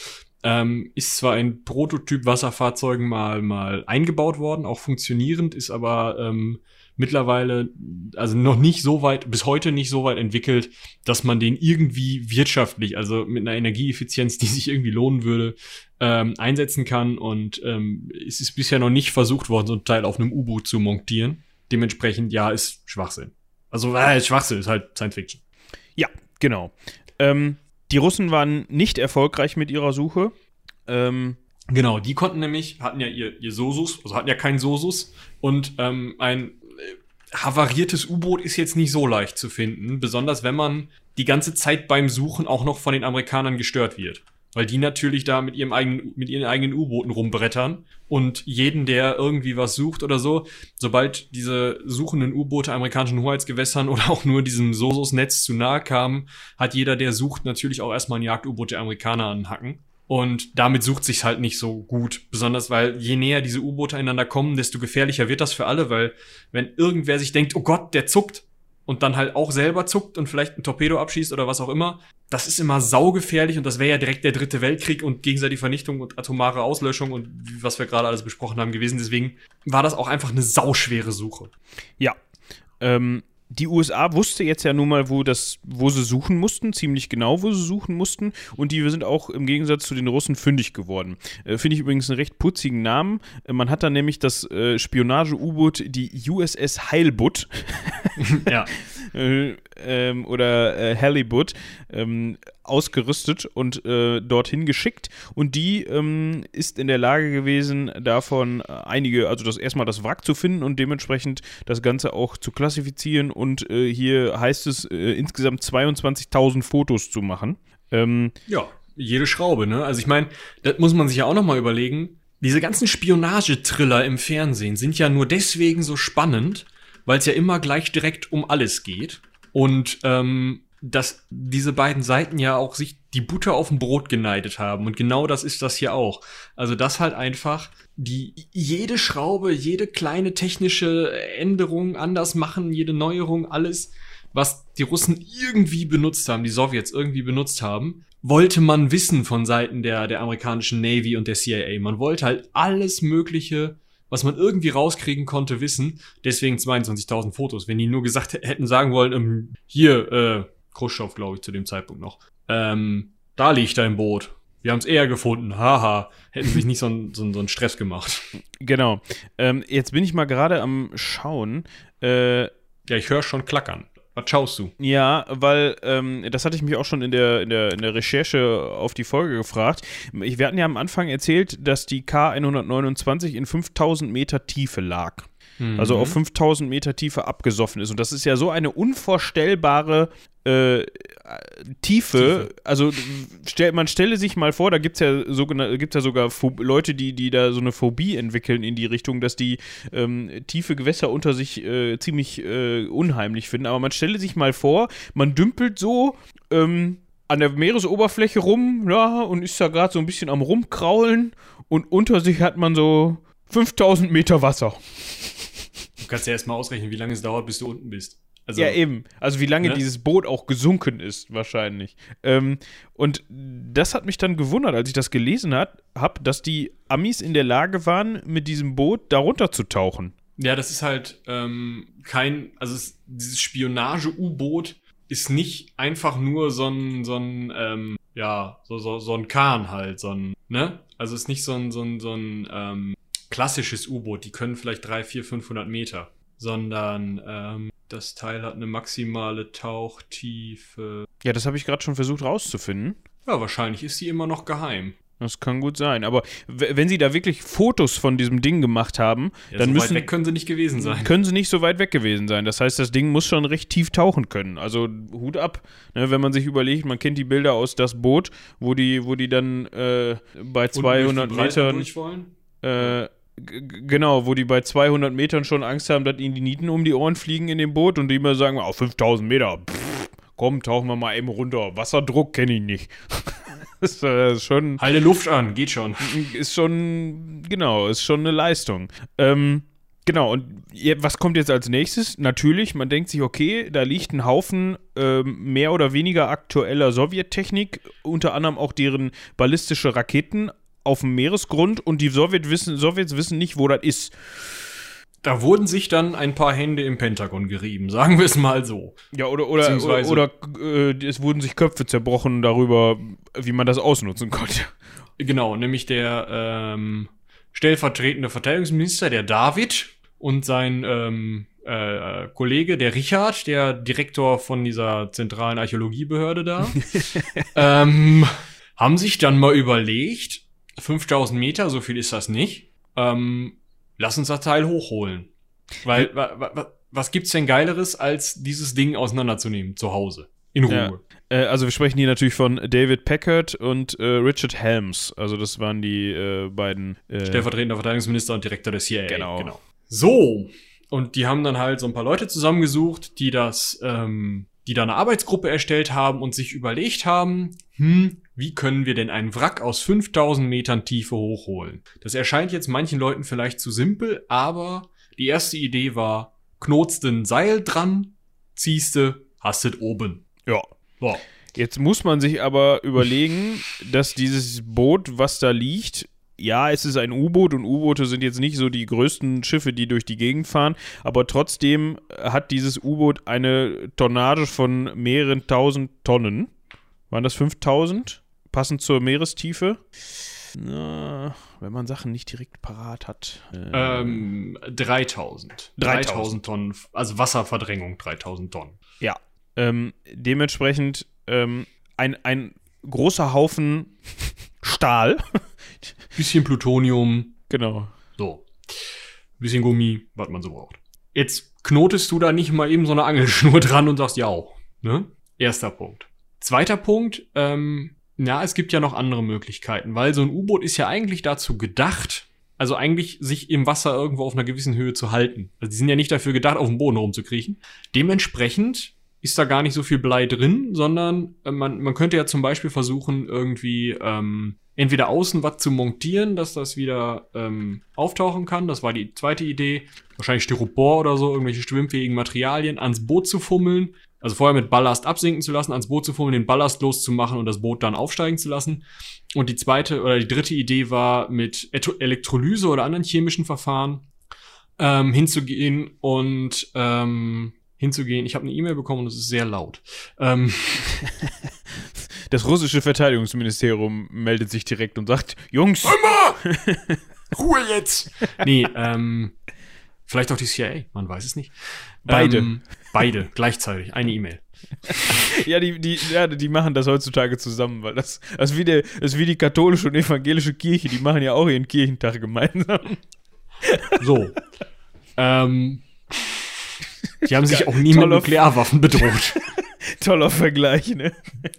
Ähm, ist zwar ein Prototyp Wasserfahrzeugen mal, mal eingebaut worden, auch funktionierend, ist aber ähm, mittlerweile, also noch nicht so weit, bis heute nicht so weit entwickelt, dass man den irgendwie wirtschaftlich, also mit einer Energieeffizienz, die sich irgendwie lohnen würde, ähm, einsetzen kann. Und ähm, es ist bisher noch nicht versucht worden, so ein Teil auf einem U-Boot zu montieren. Dementsprechend, ja, ist Schwachsinn. Also, äh, Schwachsinn ist halt Science Fiction. Ja, genau. Ähm, die Russen waren nicht erfolgreich mit ihrer Suche. Ähm, genau, die konnten nämlich, hatten ja ihr, ihr Sosus, also hatten ja keinen Sosus und ähm, ein äh, havariertes U-Boot ist jetzt nicht so leicht zu finden, besonders wenn man die ganze Zeit beim Suchen auch noch von den Amerikanern gestört wird. Weil die natürlich da mit ihrem eigenen, mit ihren eigenen U-Booten rumbrettern und jeden, der irgendwie was sucht oder so, sobald diese suchenden U-Boote amerikanischen Hoheitsgewässern <laughs> oder auch nur diesem Sosos-Netz zu nahe kamen, hat jeder, der sucht, natürlich auch erstmal ein Jagd-U-Boot der Amerikaner anhacken. Und damit sucht sich's halt nicht so gut. Besonders weil je näher diese U-Boote einander kommen, desto gefährlicher wird das für alle, weil wenn irgendwer sich denkt, oh Gott, der zuckt und dann halt auch selber zuckt und vielleicht ein Torpedo abschießt oder was auch immer, das ist immer saugefährlich und das wäre ja direkt der dritte Weltkrieg und gegenseitige Vernichtung und atomare Auslöschung und was wir gerade alles besprochen haben gewesen. Deswegen war das auch einfach eine sauschwere Suche. Ja. Ähm, die USA wusste jetzt ja nun mal, wo, das, wo sie suchen mussten, ziemlich genau, wo sie suchen mussten. Und die sind auch im Gegensatz zu den Russen fündig geworden. Äh, Finde ich übrigens einen recht putzigen Namen. Äh, man hat dann nämlich das äh, Spionage-U-Boot, die USS Heilbutt. <laughs> ja. <laughs> Äh, ähm, oder äh, Halibut ähm, ausgerüstet und äh, dorthin geschickt. Und die ähm, ist in der Lage gewesen, davon äh, einige, also das erstmal das Wrack zu finden und dementsprechend das Ganze auch zu klassifizieren. Und äh, hier heißt es äh, insgesamt 22.000 Fotos zu machen. Ähm, ja, jede Schraube, ne? Also ich meine, das muss man sich ja auch nochmal überlegen. Diese ganzen Spionagetriller im Fernsehen sind ja nur deswegen so spannend, weil es ja immer gleich direkt um alles geht. Und ähm, dass diese beiden Seiten ja auch sich die Butter auf dem Brot geneidet haben. Und genau das ist das hier auch. Also das halt einfach die jede Schraube, jede kleine technische Änderung anders machen, jede Neuerung, alles, was die Russen irgendwie benutzt haben, die Sowjets irgendwie benutzt haben, wollte man wissen von Seiten der, der amerikanischen Navy und der CIA. Man wollte halt alles Mögliche was man irgendwie rauskriegen konnte, wissen. Deswegen 22.000 Fotos. Wenn die nur gesagt hätten sagen wollen, ähm, hier, äh, Khrushchev, glaube ich, zu dem Zeitpunkt noch. Ähm, da liegt dein Boot. Wir haben es eher gefunden. Haha. Hätten sich nicht so, ein, so, so einen Stress gemacht. Genau. Ähm, jetzt bin ich mal gerade am Schauen. Äh, ja, ich höre schon klackern. Was schaust du? Ja, weil ähm, das hatte ich mich auch schon in der, in, der, in der Recherche auf die Folge gefragt. Wir hatten ja am Anfang erzählt, dass die K129 in 5000 Meter Tiefe lag. Mhm. Also auf 5000 Meter Tiefe abgesoffen ist. Und das ist ja so eine unvorstellbare äh, Tiefe. Tiefe. Also stell, man stelle sich mal vor, da gibt es ja, ja sogar Pho Leute, die, die da so eine Phobie entwickeln in die Richtung, dass die ähm, tiefe Gewässer unter sich äh, ziemlich äh, unheimlich finden. Aber man stelle sich mal vor, man dümpelt so ähm, an der Meeresoberfläche rum, ja, und ist da gerade so ein bisschen am Rumkraulen und unter sich hat man so 5000 Meter Wasser. Du kannst ja erstmal ausrechnen, wie lange es dauert, bis du unten bist. Also, ja, eben. Also wie lange ne? dieses Boot auch gesunken ist, wahrscheinlich. Ähm, und das hat mich dann gewundert, als ich das gelesen habe, dass die Amis in der Lage waren, mit diesem Boot darunter zu tauchen. Ja, das ist halt ähm, kein, also es, dieses Spionage-U-Boot ist nicht einfach nur so ein, so ein, ähm, ja, so, so, so ein Kahn halt, so ein, ne? Also es ist nicht so ein, so ein, so ein ähm, klassisches U-Boot, die können vielleicht drei, vier, 500 Meter, sondern ähm, das Teil hat eine maximale Tauchtiefe. Ja, das habe ich gerade schon versucht rauszufinden. Ja, wahrscheinlich ist sie immer noch geheim. Das kann gut sein. Aber wenn sie da wirklich Fotos von diesem Ding gemacht haben, ja, dann so müssen. Weit weg können sie nicht gewesen sein. Können sie nicht so weit weg gewesen sein. Das heißt, das Ding muss schon recht tief tauchen können. Also Hut ab. Ne, wenn man sich überlegt, man kennt die Bilder aus das Boot, wo die, wo die dann äh, bei 200 Metern. Äh, Genau, wo die bei 200 Metern schon Angst haben, dass ihnen die Nieten um die Ohren fliegen in dem Boot und die immer sagen, auf 5000 Meter, pff, komm, tauchen wir mal eben runter. Wasserdruck kenne ich nicht. <laughs> das ist schon. Halte Luft an, geht schon. <laughs> Ist schon, genau, ist schon eine Leistung. Ähm, Genau, und was kommt jetzt als nächstes? Natürlich, man denkt sich, okay, da liegt ein Haufen ähm, mehr oder weniger aktueller Sowjettechnik, unter anderem auch deren ballistische Raketen auf dem Meeresgrund und die Sowjet wissen, Sowjets wissen nicht, wo das ist. Da wurden sich dann ein paar Hände im Pentagon gerieben, sagen wir es mal so. Ja, oder, oder, oder, oder äh, es wurden sich Köpfe zerbrochen darüber, wie man das ausnutzen konnte. Genau, nämlich der ähm, stellvertretende Verteidigungsminister, der David, und sein ähm, äh, Kollege, der Richard, der Direktor von dieser zentralen Archäologiebehörde da, <laughs> ähm, haben sich dann mal überlegt, 5000 Meter, so viel ist das nicht, ähm, lass uns das Teil hochholen. Weil, wa, wa, was gibt's denn Geileres, als dieses Ding auseinanderzunehmen zu Hause? In Ruhe. Ja. Äh, also wir sprechen hier natürlich von David Packard und äh, Richard Helms. Also das waren die äh, beiden. Äh, Stellvertretender Verteidigungsminister und Direktor des CIA. Genau. genau. So. Und die haben dann halt so ein paar Leute zusammengesucht, die das, ähm, die da eine Arbeitsgruppe erstellt haben und sich überlegt haben, hm, wie können wir denn einen Wrack aus 5000 Metern Tiefe hochholen? Das erscheint jetzt manchen Leuten vielleicht zu simpel, aber die erste Idee war, knotst ein Seil dran, ziehste, hastet oben. Ja. So. Jetzt muss man sich aber überlegen, dass dieses Boot, was da liegt, ja, es ist ein U-Boot und U-Boote sind jetzt nicht so die größten Schiffe, die durch die Gegend fahren, aber trotzdem hat dieses U-Boot eine Tonnage von mehreren tausend Tonnen. Waren das 5000? Passend zur Meerestiefe? Na, wenn man Sachen nicht direkt parat hat. Äh, ähm, 3000. 3000 Tonnen, also Wasserverdrängung 3000 Tonnen. Ja. Ähm, dementsprechend ähm, ein, ein großer Haufen <laughs> Stahl. Bisschen Plutonium. Genau. So. Bisschen Gummi, was man so braucht. Jetzt knotest du da nicht mal eben so eine Angelschnur <laughs> dran und sagst, ja, ne? Erster Punkt. Zweiter Punkt, ähm, ja, es gibt ja noch andere Möglichkeiten, weil so ein U-Boot ist ja eigentlich dazu gedacht, also eigentlich sich im Wasser irgendwo auf einer gewissen Höhe zu halten. Also die sind ja nicht dafür gedacht, auf dem Boden rumzukriechen. Dementsprechend ist da gar nicht so viel Blei drin, sondern äh, man, man könnte ja zum Beispiel versuchen, irgendwie ähm, entweder außen was zu montieren, dass das wieder ähm, auftauchen kann. Das war die zweite Idee. Wahrscheinlich Styropor oder so, irgendwelche schwimmfähigen Materialien ans Boot zu fummeln. Also vorher mit Ballast absinken zu lassen, ans Boot zu fummeln, den Ballast loszumachen und das Boot dann aufsteigen zu lassen. Und die zweite oder die dritte Idee war mit Elektrolyse oder anderen chemischen Verfahren ähm, hinzugehen und ähm, hinzugehen. Ich habe eine E-Mail bekommen und es ist sehr laut. Ähm, <laughs> <laughs> das russische Verteidigungsministerium meldet sich direkt und sagt, Jungs! <laughs> Ruhe jetzt! nee, ähm, vielleicht auch die CIA, man weiß es nicht. Beide. Ähm, beide, gleichzeitig, eine E-Mail. <laughs> ja, die, die, ja, die machen das heutzutage zusammen, weil das, das, ist wie der, das ist wie die katholische und evangelische Kirche, die machen ja auch ihren Kirchentag gemeinsam. So. <laughs> ähm, die haben sich auch nie mit Nuklearwaffen bedroht. Toller Vergleich, ne?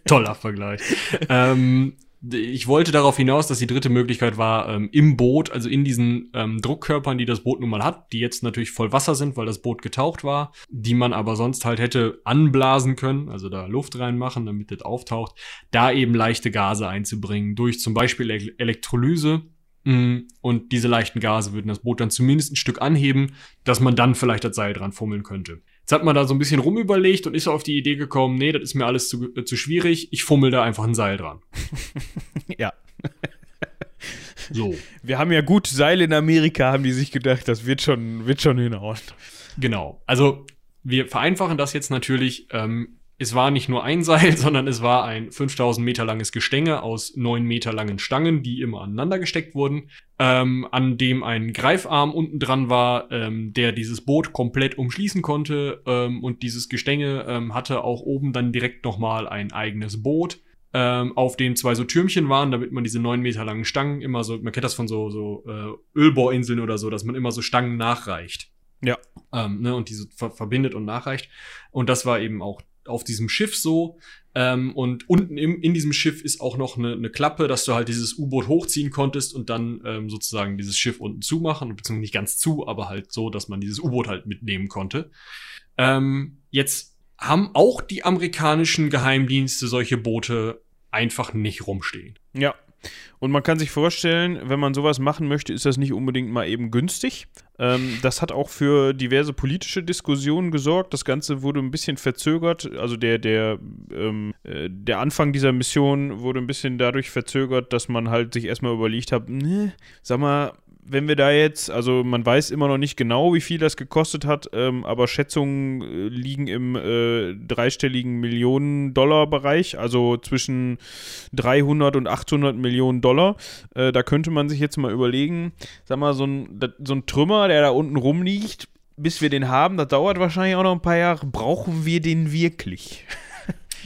Toller Vergleich. ähm, ich wollte darauf hinaus, dass die dritte Möglichkeit war, ähm, im Boot, also in diesen ähm, Druckkörpern, die das Boot nun mal hat, die jetzt natürlich voll Wasser sind, weil das Boot getaucht war, die man aber sonst halt hätte anblasen können, also da Luft reinmachen, damit das auftaucht, da eben leichte Gase einzubringen, durch zum Beispiel e Elektrolyse. Mm, und diese leichten Gase würden das Boot dann zumindest ein Stück anheben, dass man dann vielleicht das Seil dran fummeln könnte. Jetzt hat man da so ein bisschen rumüberlegt und ist auf die Idee gekommen, nee, das ist mir alles zu, äh, zu schwierig, ich fummel da einfach ein Seil dran. <laughs> ja. So. Wir haben ja gut Seil in Amerika, haben die sich gedacht, das wird schon, wird schon hinhauen. Genau. Also, wir vereinfachen das jetzt natürlich. Ähm, es war nicht nur ein Seil, <laughs> sondern es war ein 5000 Meter langes Gestänge aus 9 Meter langen Stangen, die immer aneinander gesteckt wurden, ähm, an dem ein Greifarm unten dran war, ähm, der dieses Boot komplett umschließen konnte ähm, und dieses Gestänge ähm, hatte auch oben dann direkt nochmal ein eigenes Boot, ähm, auf dem zwei so Türmchen waren, damit man diese 9 Meter langen Stangen immer so, man kennt das von so, so äh, Ölbohrinseln oder so, dass man immer so Stangen nachreicht. Ja. Ähm, ne, und diese ver verbindet und nachreicht. Und das war eben auch auf diesem Schiff so. Ähm, und unten im, in diesem Schiff ist auch noch eine, eine Klappe, dass du halt dieses U-Boot hochziehen konntest und dann ähm, sozusagen dieses Schiff unten zumachen, beziehungsweise nicht ganz zu, aber halt so, dass man dieses U-Boot halt mitnehmen konnte. Ähm, jetzt haben auch die amerikanischen Geheimdienste solche Boote einfach nicht rumstehen. Ja. Und man kann sich vorstellen, wenn man sowas machen möchte, ist das nicht unbedingt mal eben günstig. Ähm, das hat auch für diverse politische Diskussionen gesorgt. Das Ganze wurde ein bisschen verzögert. Also der, der, ähm, äh, der Anfang dieser Mission wurde ein bisschen dadurch verzögert, dass man halt sich erstmal überlegt hat, ne, sag mal, wenn wir da jetzt, also man weiß immer noch nicht genau, wie viel das gekostet hat, ähm, aber Schätzungen äh, liegen im äh, dreistelligen Millionen-Dollar-Bereich, also zwischen 300 und 800 Millionen Dollar. Äh, da könnte man sich jetzt mal überlegen, sag mal, so ein, so ein Trümmer, der da unten rumliegt, bis wir den haben, das dauert wahrscheinlich auch noch ein paar Jahre. Brauchen wir den wirklich?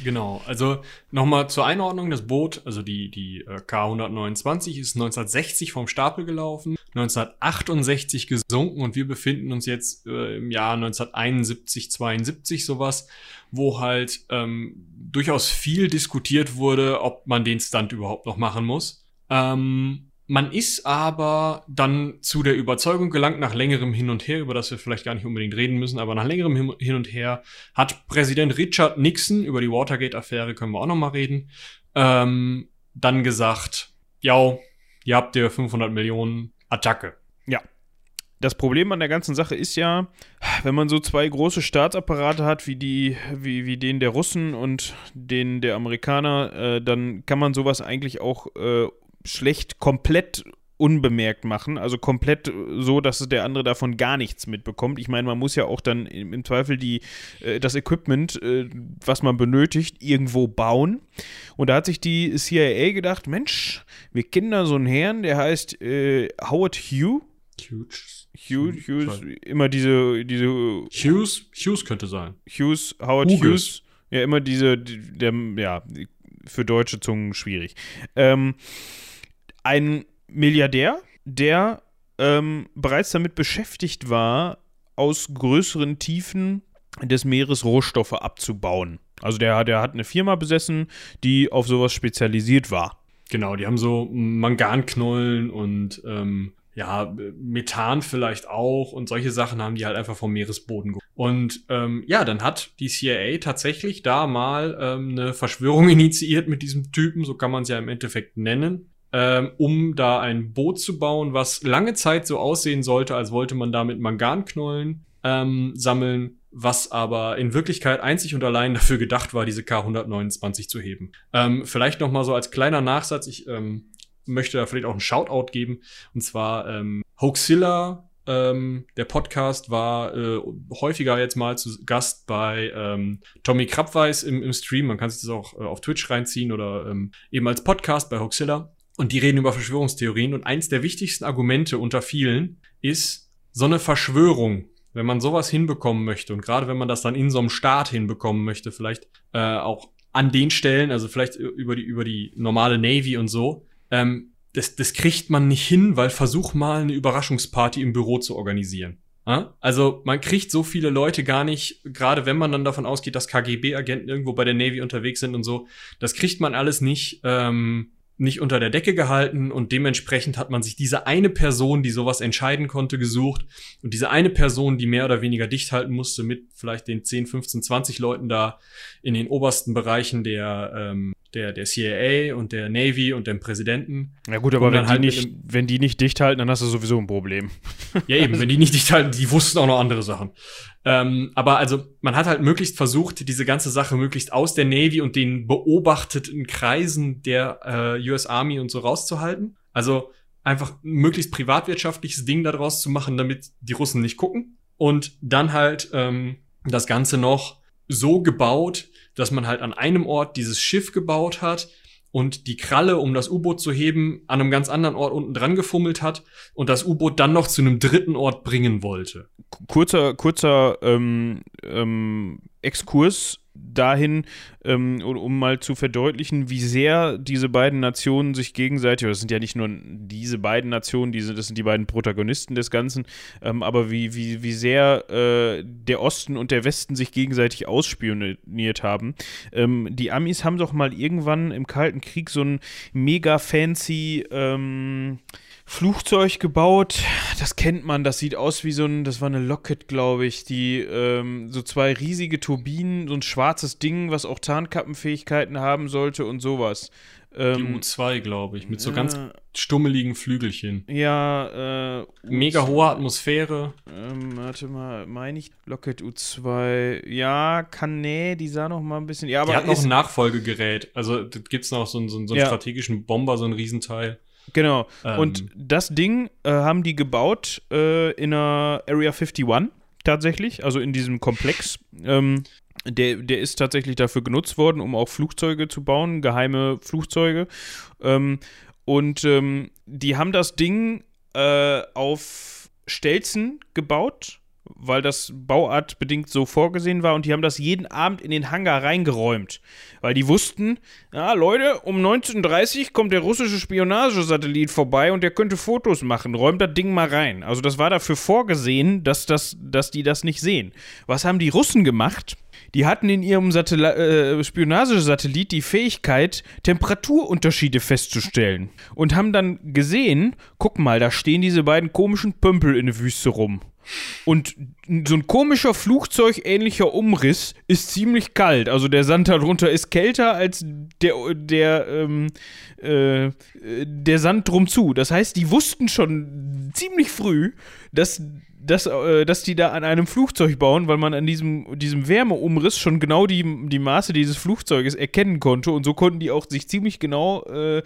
Genau, also nochmal zur Einordnung, das Boot, also die, die äh, K129 ist 1960 vom Stapel gelaufen, 1968 gesunken und wir befinden uns jetzt äh, im Jahr 1971, 72 sowas, wo halt ähm, durchaus viel diskutiert wurde, ob man den Stunt überhaupt noch machen muss. Ähm, man ist aber dann zu der Überzeugung gelangt, nach längerem Hin und Her, über das wir vielleicht gar nicht unbedingt reden müssen, aber nach längerem Hin und Her hat Präsident Richard Nixon, über die Watergate-Affäre können wir auch nochmal reden, ähm, dann gesagt, ja, ihr habt ihr 500 Millionen Attacke. Ja. Das Problem an der ganzen Sache ist ja, wenn man so zwei große Staatsapparate hat, wie, die, wie, wie den der Russen und den der Amerikaner, äh, dann kann man sowas eigentlich auch äh, schlecht komplett unbemerkt machen, also komplett so, dass der andere davon gar nichts mitbekommt. Ich meine, man muss ja auch dann im, Zweifel die, äh, das Equipment, äh, was man benötigt, irgendwo bauen. Und da hat sich die CIA gedacht, Mensch, wir kennen da so einen Herrn, der heißt äh, Howard Hugh. Hughes. Hughes, Hughes, immer diese, diese. Hughes, Hughes könnte sein. Hughes, Howard Hughes. Hughes. Ja, immer diese, der, ja, für deutsche Zungen schwierig. Ähm, ein Milliardär, der ähm, bereits damit beschäftigt war, aus größeren Tiefen des Meeres Rohstoffe abzubauen. Also der, der hat eine Firma besessen, die auf sowas spezialisiert war. Genau, die haben so Manganknollen und ähm, ja, Methan vielleicht auch und solche Sachen haben die halt einfach vom Meeresboden geholt. Und ähm, ja, dann hat die CIA tatsächlich da mal ähm, eine Verschwörung <laughs> initiiert mit diesem Typen, so kann man es ja im Endeffekt nennen ähm, um da ein Boot zu bauen, was lange Zeit so aussehen sollte, als wollte man damit Manganknollen ähm, sammeln, was aber in Wirklichkeit einzig und allein dafür gedacht war, diese K129 zu heben. Ähm, vielleicht noch mal so als kleiner Nachsatz, ich ähm, möchte da vielleicht auch einen Shoutout geben, und zwar ähm, Hoaxilla, ähm, der Podcast war äh, häufiger jetzt mal zu Gast bei ähm, Tommy Krabweis im, im Stream. Man kann sich das auch äh, auf Twitch reinziehen oder ähm, eben als Podcast bei Hoaxilla. Und die reden über Verschwörungstheorien. Und eins der wichtigsten Argumente unter vielen ist, so eine Verschwörung, wenn man sowas hinbekommen möchte und gerade wenn man das dann in so einem Staat hinbekommen möchte, vielleicht äh, auch an den Stellen, also vielleicht über die, über die normale Navy und so, ähm, das, das kriegt man nicht hin, weil versuch mal eine Überraschungsparty im Büro zu organisieren. Also man kriegt so viele Leute gar nicht, gerade wenn man dann davon ausgeht, dass KGB-Agenten irgendwo bei der Navy unterwegs sind und so, das kriegt man alles nicht ähm, nicht unter der Decke gehalten und dementsprechend hat man sich diese eine Person, die sowas entscheiden konnte, gesucht. Und diese eine Person, die mehr oder weniger dicht halten musste mit vielleicht den 10, 15, 20 Leuten da in den obersten Bereichen der ähm, der, der CIA und der Navy und dem Präsidenten. Ja gut, aber wenn die, halt nicht, wenn die nicht dicht halten, dann hast du sowieso ein Problem. <laughs> Ja eben, wenn die nicht dicht halten, die wussten auch noch andere Sachen. Ähm, aber also man hat halt möglichst versucht, diese ganze Sache möglichst aus der Navy und den beobachteten Kreisen der äh, US Army und so rauszuhalten. Also einfach möglichst privatwirtschaftliches Ding daraus zu machen, damit die Russen nicht gucken. Und dann halt ähm, das Ganze noch so gebaut, dass man halt an einem Ort dieses Schiff gebaut hat und die Kralle, um das U-Boot zu heben, an einem ganz anderen Ort unten dran gefummelt hat und das U-Boot dann noch zu einem dritten Ort bringen wollte. Kurzer, kurzer ähm, ähm, Exkurs dahin, ähm, um mal zu verdeutlichen, wie sehr diese beiden Nationen sich gegenseitig, das sind ja nicht nur diese beiden Nationen, diese, das sind die beiden Protagonisten des Ganzen, ähm, aber wie, wie, wie sehr äh, der Osten und der Westen sich gegenseitig ausspioniert haben. Ähm, die Amis haben doch mal irgendwann im Kalten Krieg so ein mega fancy ähm, Flugzeug gebaut. Das kennt man, das sieht aus wie so ein, das war eine Lockheed, glaube ich, die ähm, so zwei riesige Turbinen, so ein schwarzes Ding, was auch Tarnkappenfähigkeiten haben sollte und sowas. Die U2, glaube ich, mit so ganz stummeligen Flügelchen. Ja, äh, Mega hohe Atmosphäre. Ähm, warte mal, meine ich Locket U2? Ja, kann, nee, die sah noch mal ein bisschen. Ja, aber Die hat noch ist, ein Nachfolgegerät. Also da gibt's noch so einen, so so einen Ja. strategischen Bomber, so ein Riesenteil. genau. Ähm. Und das Ding äh, haben die gebaut äh, in einer Area 51 tatsächlich, also in diesem Komplex. Ähm, der, der ist tatsächlich dafür genutzt worden, um auch Flugzeuge zu bauen, geheime Flugzeuge. Ähm, und ähm, die haben das Ding äh, auf Stelzen gebaut, weil das bauartbedingt so vorgesehen war. Und die haben das jeden Abend in den Hangar reingeräumt, weil die wussten, ja, Leute, um 19.30 kommt der russische Spionagesatellit vorbei und der könnte Fotos machen. Räumt das Ding mal rein. Also das war dafür vorgesehen, dass, das, dass die das nicht sehen. Was haben die Russen gemacht? Die hatten in ihrem äh, Spionagesatellit die Fähigkeit, Temperaturunterschiede festzustellen. Und haben dann gesehen, guck mal, da stehen diese beiden komischen Pömpel in der Wüste rum. Und so ein komischer Flugzeugähnlicher Umriss ist ziemlich kalt. Also der Sand darunter ist kälter als der, der, ähm, äh, der Sand drum zu. Das heißt, die wussten schon ziemlich früh, dass, dass, äh, dass die da an einem Flugzeug bauen, weil man an diesem, diesem Wärmeumriss schon genau die, die Maße dieses Flugzeuges erkennen konnte. Und so konnten die auch sich ziemlich genau, äh,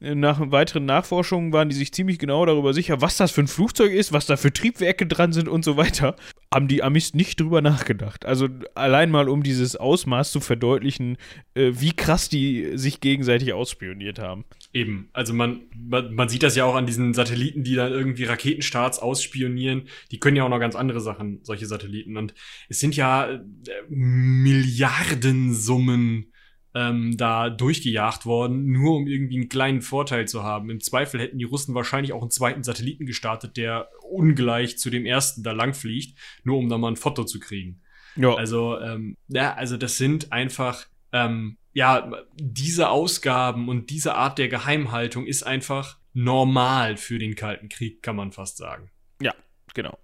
nach weiteren Nachforschungen waren die sich ziemlich genau darüber sicher, was das für ein Flugzeug ist, was da für Triebwerke dran sind und so weiter. Haben die Amis nicht drüber nachgedacht. Also allein mal, um dieses Ausmaß zu verdeutlichen, äh, wie krass die sich gegenseitig ausspioniert haben. Eben. Also man, man, man sieht das ja auch an diesen Satelliten, die dann irgendwie Raketenstarts ausspionieren. Die können ja auch noch ganz andere Sachen, solche Satelliten. Und es sind ja äh, Milliardensummen ähm, da durchgejagt worden, nur um irgendwie einen kleinen Vorteil zu haben. Im Zweifel hätten die Russen wahrscheinlich auch einen zweiten Satelliten gestartet, der ungleich zu dem ersten da langfliegt, nur um da mal ein Foto zu kriegen. Ja, Also, ähm, ja, also das sind einfach, ähm, ja, diese Ausgaben und diese Art der Geheimhaltung ist einfach normal für den Kalten Krieg, kann man fast sagen. ja genau.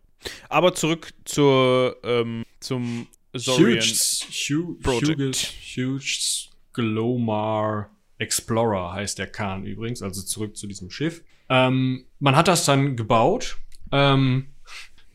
Aber zurück zur, ähm, zum Saurian. Huge, Project. Huge, Huge Glomar Explorer heißt der Kahn übrigens, also zurück zu diesem Schiff. Ähm, man hat das dann gebaut. Ähm,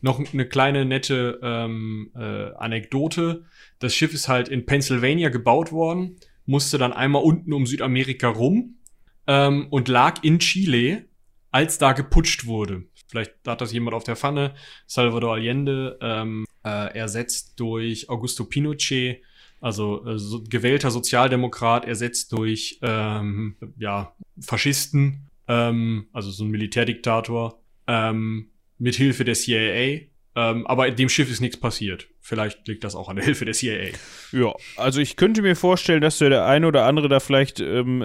noch eine kleine nette ähm, äh, Anekdote. Das Schiff ist halt in Pennsylvania gebaut worden, musste dann einmal unten um Südamerika rum ähm, und lag in Chile, als da geputscht wurde. Vielleicht hat das jemand auf der Pfanne. Salvador Allende ähm, äh, ersetzt durch Augusto Pinochet, also äh, so, gewählter Sozialdemokrat, ersetzt durch ähm, ja, Faschisten, ähm, also so ein Militärdiktator, ähm, mit Hilfe der CIA. Ähm, aber in dem Schiff ist nichts passiert. Vielleicht liegt das auch an der Hilfe der CIA. Ja, also ich könnte mir vorstellen, dass der eine oder andere da vielleicht ähm,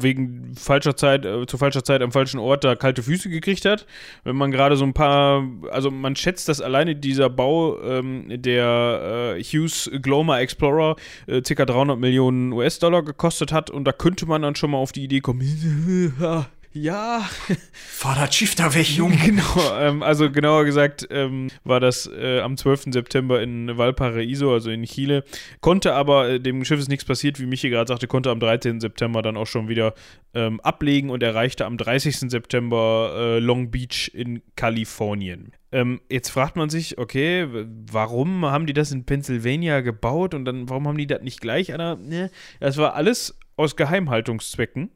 wegen falscher Zeit, äh, zu falscher Zeit am falschen Ort da kalte Füße gekriegt hat. Wenn man gerade so ein paar, also man schätzt, dass alleine dieser Bau ähm, der äh, Hughes Gloma Explorer äh, ca. 300 Millionen US-Dollar gekostet hat und da könnte man dann schon mal auf die Idee kommen, <laughs> ja, Fahr das Schiff da weg, <laughs> Junge. Genau, ähm, also genauer gesagt ähm, war das äh, am 12. September in Valparaiso, also in Chile. Konnte aber, äh, dem Schiff ist nichts passiert, wie Michi gerade sagte, konnte am 13. September dann auch schon wieder ähm, ablegen und erreichte am 30. September äh, Long Beach in Kalifornien. Ähm, jetzt fragt man sich, okay, warum haben die das in Pennsylvania gebaut und dann, warum haben die das nicht gleich ne? Das war alles aus Geheimhaltungszwecken.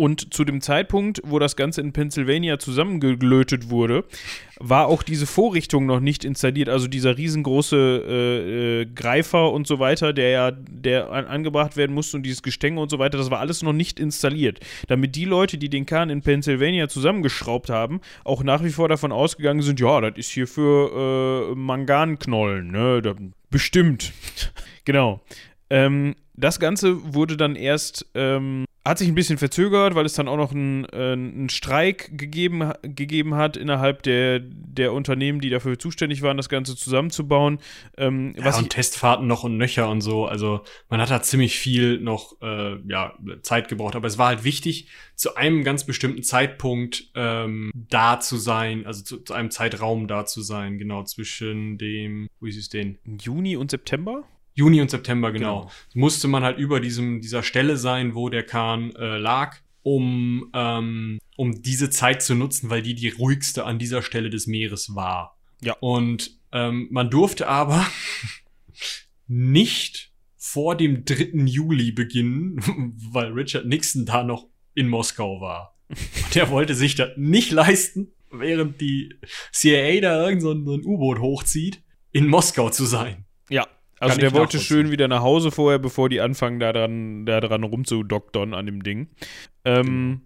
Und zu dem Zeitpunkt, wo das Ganze in Pennsylvania zusammengelötet wurde, war auch diese Vorrichtung noch nicht installiert. Also dieser riesengroße äh, äh, Greifer und so weiter, der ja der an, angebracht werden musste und dieses Gestänge und so weiter, das war alles noch nicht installiert. Damit die Leute, die den Kahn in Pennsylvania zusammengeschraubt haben, auch nach wie vor davon ausgegangen sind, ja, das ist hier für äh, Manganknollen, ne? Da, bestimmt. <laughs> genau. Ähm, das Ganze wurde dann erst, ähm, hat sich ein bisschen verzögert, weil es dann auch noch einen, äh, einen Streik gegeben, gegeben hat innerhalb der, der Unternehmen, die dafür zuständig waren, das Ganze zusammenzubauen. Ähm, Ja, und Testfahrten noch und nöcher und so. Also man hat da ziemlich viel noch äh, ja, Zeit gebraucht. Aber es war halt wichtig, zu einem ganz bestimmten Zeitpunkt ähm, da zu sein, also zu, zu einem Zeitraum da zu sein, genau zwischen dem, wo ist es denn? Juni und September? Juni und September, genau. genau. Musste man halt über diesem, dieser Stelle sein, wo der Kahn äh, lag, um, ähm, um diese Zeit zu nutzen, weil die die ruhigste an dieser Stelle des Meeres war. Ja. Und ähm, man durfte aber <laughs> nicht vor dem 3. Juli beginnen, <laughs> weil Richard Nixon da noch in Moskau war. Und er wollte sich das nicht leisten, während die CIA da irgend so ein, so ein U-Boot hochzieht, in Moskau zu sein. Ja, also der wollte schön wieder nach Hause vorher, bevor die anfangen, da dran, da dran rumzudoktern an dem Ding. Ähm, genau.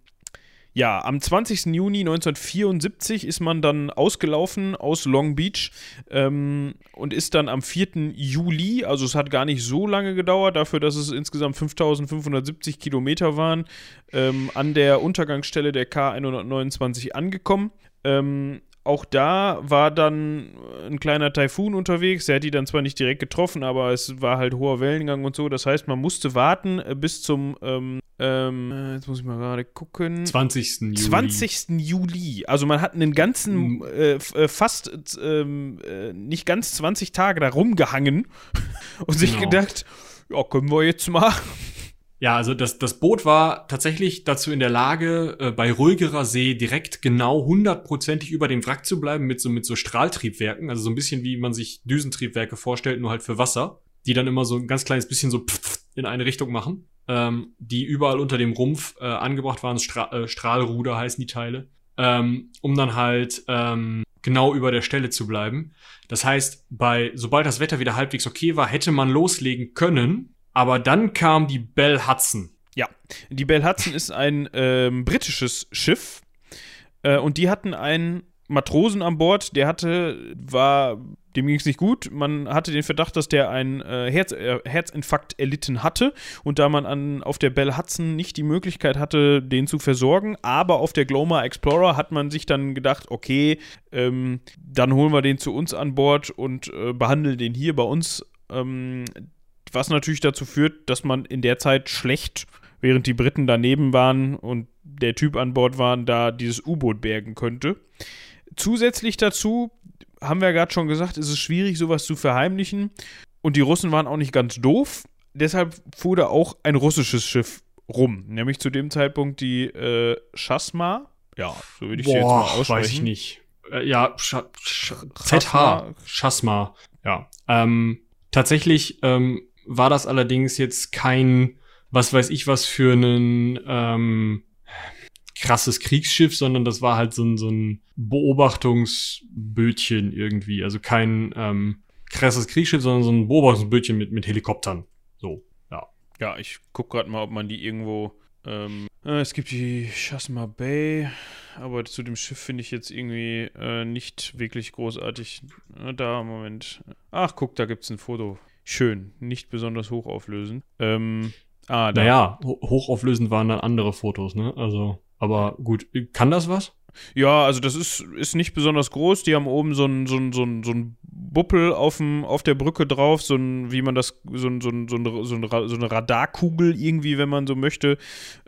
Ja, am 20. Juni 1974 ist man dann ausgelaufen aus Long Beach ähm, und ist dann am 4. Juli, also es hat gar nicht so lange gedauert, dafür, dass es insgesamt 5570 Kilometer waren, ähm, an der Untergangsstelle der K129 angekommen. Ähm, auch da war dann ein kleiner Taifun unterwegs. Der hat die dann zwar nicht direkt getroffen, aber es war halt hoher Wellengang und so. Das heißt, man musste warten äh, bis zum, ähm, ähm, jetzt muss ich mal gerade gucken. 20. Juli. 20. Juli. Also man hat einen ganzen, äh, äh, fast ähm, äh, nicht ganz 20 Tage da rumgehangen <laughs> und sich genau. gedacht, ja, können wir jetzt mal. Ja, also das, das Boot war tatsächlich dazu in der Lage, äh, bei ruhigerer See direkt genau hundertprozentig über dem Wrack zu bleiben mit so, mit so Strahltriebwerken. Also so ein bisschen wie man sich Düsentriebwerke vorstellt, nur halt für Wasser, die dann immer so ein ganz kleines bisschen so in eine Richtung machen. Ähm, die überall unter dem Rumpf äh, angebracht waren, Stra äh, Strahlruder heißen die Teile, ähm, um dann halt ähm, genau über der Stelle zu bleiben. Das heißt, bei sobald das Wetter wieder halbwegs okay war, hätte man loslegen können aber dann kam die Bell Hudson. Ja, die Bell Hudson ist ein ähm, britisches Schiff äh, und die hatten einen Matrosen an Bord, der hatte, war, dem ging es nicht gut. Man hatte den Verdacht, dass der einen äh, Herz, äh, Herzinfarkt erlitten hatte und da man an, auf der Bell Hudson nicht die Möglichkeit hatte, den zu versorgen, aber auf der Glomar Explorer hat man sich dann gedacht, okay, ähm, dann holen wir den zu uns an Bord und äh, behandeln den hier bei uns. Ähm, was natürlich dazu führt, dass man in der Zeit schlecht, während die Briten daneben waren und der Typ an Bord war, da dieses U-Boot bergen könnte. Zusätzlich dazu, haben wir ja gerade schon gesagt, ist es schwierig, sowas zu verheimlichen. Und die Russen waren auch nicht ganz doof. Deshalb fuhr da auch ein russisches Schiff rum. Nämlich zu dem Zeitpunkt die äh, Chasma. Ja, so würde ich Boah, sie jetzt mal aussprechen. Weiß ich nicht. Äh, ja, Sch Sch ZH. Chasma. Ja. Ähm, tatsächlich ähm, war das allerdings jetzt kein, was weiß ich was für ein ähm, krasses Kriegsschiff, sondern das war halt so ein, so ein Beobachtungsbötchen irgendwie. Also kein ähm, krasses Kriegsschiff, sondern so ein Beobachtungsbötchen mit, mit Helikoptern. So, ja. Ja, ich guck gerade mal, ob man die irgendwo. Ähm, äh, es gibt die Chasma Bay, aber zu dem Schiff finde ich jetzt irgendwie äh, nicht wirklich großartig. Äh, da, Moment. Ach, guck, da gibt es ein Foto schön, nicht besonders hochauflösend. Ähm, ah, da. Naja, hochauflösend waren dann andere Fotos, ne? Also, aber gut, kann das was? Ja, also das ist, ist nicht besonders groß. Die haben oben so ein, so ein, so ein, so ein Buppel auf, dem, auf der Brücke drauf, so ein, wie man das, so, ein, so, ein, so, ein, so, eine Radarkugel irgendwie, wenn man so möchte.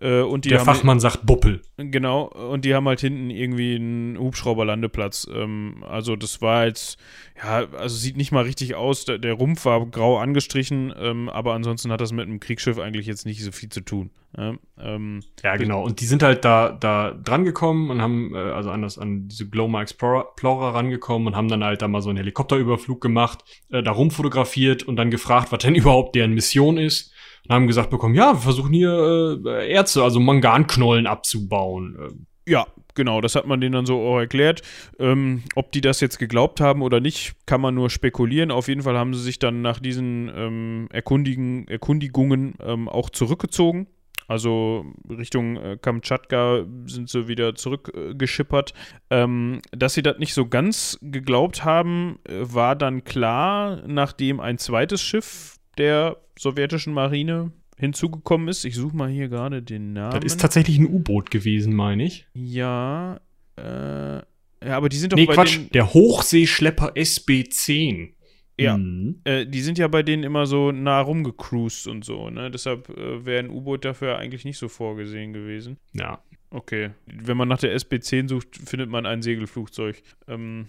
Äh, und die der haben, Fachmann sagt Buppel. Genau, und die haben halt hinten irgendwie einen Hubschrauberlandeplatz. Ähm, also das war jetzt, ja, also sieht nicht mal richtig aus. Der, der Rumpf war grau angestrichen, ähm, aber ansonsten hat das mit einem Kriegsschiff eigentlich jetzt nicht so viel zu tun. Ja, ähm, ja genau. Und die sind halt da, da dran gekommen und haben, äh, also an, das, an diese Glomar Explorer, Explorer rangekommen und haben dann halt da mal so einen Helikopterüberflug gemacht, äh, da rumfotografiert und dann gefragt, was denn <laughs> überhaupt deren Mission ist. Und haben gesagt bekommen, ja, wir versuchen hier äh, Erze, also Manganknollen abzubauen. Ähm, ja, genau, das hat man denen dann so auch erklärt. Ähm, ob die das jetzt geglaubt haben oder nicht, kann man nur spekulieren. Auf jeden Fall haben sie sich dann nach diesen ähm, Erkundigen, Erkundigungen ähm, auch zurückgezogen. Also Richtung äh, Kamtschatka sind sie wieder zurückgeschippert. Äh, ähm, dass sie das nicht so ganz geglaubt haben, äh, war dann klar, nachdem ein zweites Schiff der sowjetischen Marine hinzugekommen ist. Ich suche mal hier gerade den Namen. Das ist tatsächlich ein U-Boot gewesen, meine ich. Ja, äh, ja, aber die sind doch nee, Quatsch, der Hochseeschlepper SB-10. Ja, mhm. äh, die sind ja bei denen immer so nah rumgecruised und so, ne? Deshalb äh, wäre ein U-Boot dafür eigentlich nicht so vorgesehen gewesen. Ja. Okay. Wenn man nach der SB-10 sucht, findet man ein Segelflugzeug. Ähm,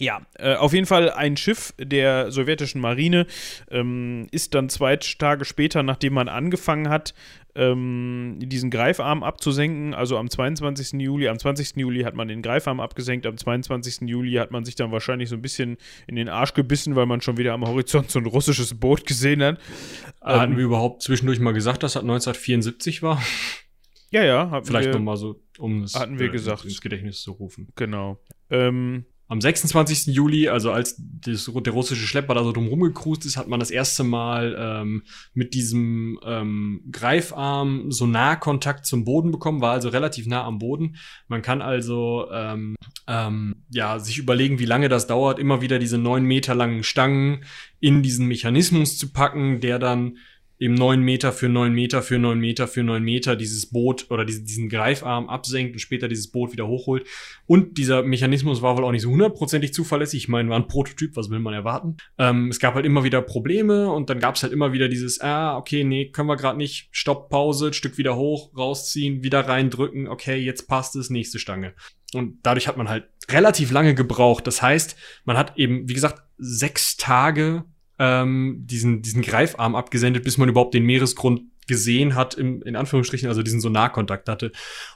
Ja, äh, auf jeden Fall ein Schiff der sowjetischen Marine ähm, ist dann zwei Tage später, nachdem man angefangen hat, ähm, diesen Greifarm abzusenken, also am 22. Juli, am 20. Juli hat man den Greifarm abgesenkt, am 22. Juli hat man sich dann wahrscheinlich so ein bisschen in den Arsch gebissen, weil man schon wieder am Horizont so ein russisches Boot gesehen hat. Hatten ähm, wir überhaupt zwischendurch mal gesagt, dass das 1974 war? Ja, ja. Vielleicht nochmal so, um es hatten wir äh, gesagt. ins Gedächtnis zu rufen. Genau. Ähm, am 26. Juli, also als das, der russische Schlepper da so drum rumgekrust ist, hat man das erste Mal ähm, mit diesem ähm, Greifarm so Nahkontakt zum Boden bekommen, war also relativ nah am Boden. Man kann also ähm, ähm, ja sich überlegen, wie lange das dauert, immer wieder diese neun Meter langen Stangen in diesen Mechanismus zu packen, der dann eben neun Meter für neun Meter für neun Meter für neun Meter dieses Boot oder diesen, diesen Greifarm absenkt und später dieses Boot wieder hochholt. Und dieser Mechanismus war wohl auch nicht so hundertprozentig zuverlässig. Ich meine, war ein Prototyp, was will man erwarten? Ähm, es gab halt immer wieder Probleme und dann gab es halt immer wieder dieses, ah, okay, nee, können wir gerade nicht, Stopp, Pause, Stück wieder hoch, rausziehen, wieder reindrücken, okay, jetzt passt es, nächste Stange. Und dadurch hat man halt relativ lange gebraucht. Das heißt, man hat eben, wie gesagt, sechs Tage ähm, diesen, diesen Greifarm abgesendet, bis man überhaupt den Meeresgrund gesehen hat, im, in Anführungsstrichen, also diesen Sonarkontakt hatte.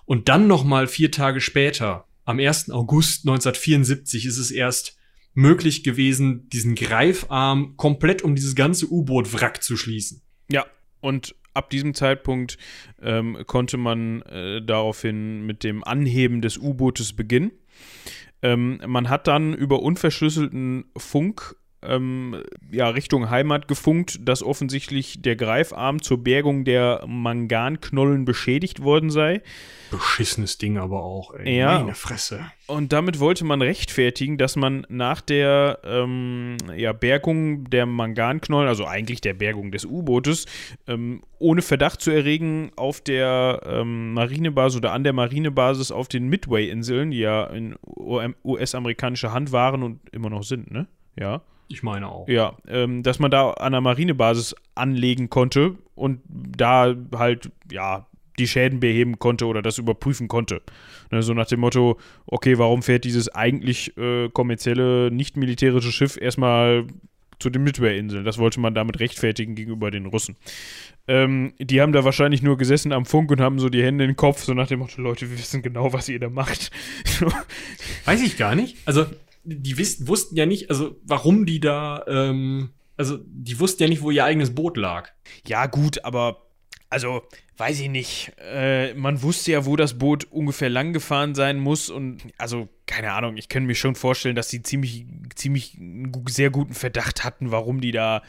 Und dann noch mal vier Tage später, am 1. August 1974, ist es erst möglich gewesen, diesen Greifarm komplett um dieses ganze U-Boot-Wrack zu schließen. Ja, und ab diesem Zeitpunkt ähm, konnte man äh, daraufhin mit dem Anheben des U-Bootes beginnen. Ähm, man hat dann über unverschlüsselten Funk ähm, ja, Richtung Heimat gefunkt, dass offensichtlich der Greifarm zur Bergung der Manganknollen beschädigt worden sei. Beschissenes Ding aber auch, ey. Ja. Meine Fresse. Und damit wollte man rechtfertigen, dass man nach der ähm, ja, Bergung der Manganknollen, also eigentlich der Bergung des U-Bootes, ähm, ohne Verdacht zu erregen, auf der ähm, Marinebasis oder an der Marinebasis auf den Midway-Inseln, die ja in US-amerikanischer Hand waren und immer noch sind, ne? Ja. Ich meine auch. Ja, ähm, dass man da an der Marinebasis anlegen konnte und da halt, ja, die Schäden beheben konnte oder das überprüfen konnte. Ne, so nach dem Motto, okay, warum fährt dieses eigentlich äh, kommerzielle, nicht militärische Schiff erstmal zu den Midway-Inseln? Das wollte man damit rechtfertigen gegenüber den Russen. Ähm, die haben da wahrscheinlich nur gesessen am Funk und haben so die Hände in den Kopf, so nach dem Motto, Leute, wir wissen genau, was ihr da macht. <laughs> Weiß ich gar nicht. Also die wiss, wussten ja nicht, also warum die da, ähm, also die wussten ja nicht, wo ihr eigenes Boot lag. Ja, gut, aber also weiß ich nicht. Äh, man wusste ja, wo das Boot ungefähr lang gefahren sein muss und also keine Ahnung. Ich könnte mir schon vorstellen, dass sie ziemlich, ziemlich sehr guten Verdacht hatten, warum die da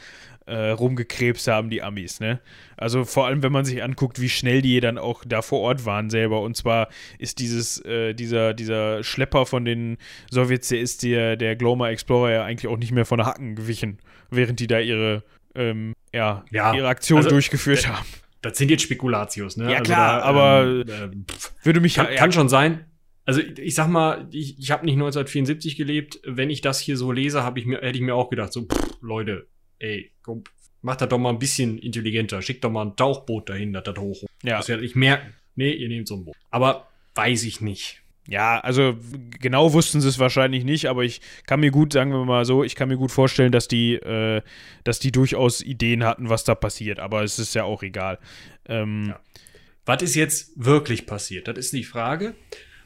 äh, rumgekrebst haben, die Amis, ne? Also vor allem, wenn man sich anguckt, wie schnell die dann auch da vor Ort waren selber. Und zwar ist dieses, äh, dieser, dieser Schlepper von den Sowjets, der ist der, der Gloma Explorer ja eigentlich auch nicht mehr von der Hacken gewichen, während die da ihre, ähm, ja, ja, ihre Aktion also, durchgeführt äh, haben. Das sind jetzt Spekulatius, ne? Ja, also klar, da, aber ähm, würde mich kann, ja, kann schon sein. Also ich sag mal, ich, ich habe nicht 1974 gelebt. Wenn ich das hier so lese, habe ich mir hätte ich mir auch gedacht, so pff, Leute, ey, komm, mach das doch mal ein bisschen intelligenter. Schickt doch mal ein Tauchboot dahin, dass das hoch. Ja. Das werde ich merken. Nee, ihr nehmt so ein Boot. Aber weiß ich nicht. Ja, also genau wussten sie es wahrscheinlich nicht, aber ich kann mir gut, sagen wir mal so, ich kann mir gut vorstellen, dass die, äh, dass die durchaus Ideen hatten, was da passiert, aber es ist ja auch egal. Ähm, ja. Was ist jetzt wirklich passiert? Das ist die Frage.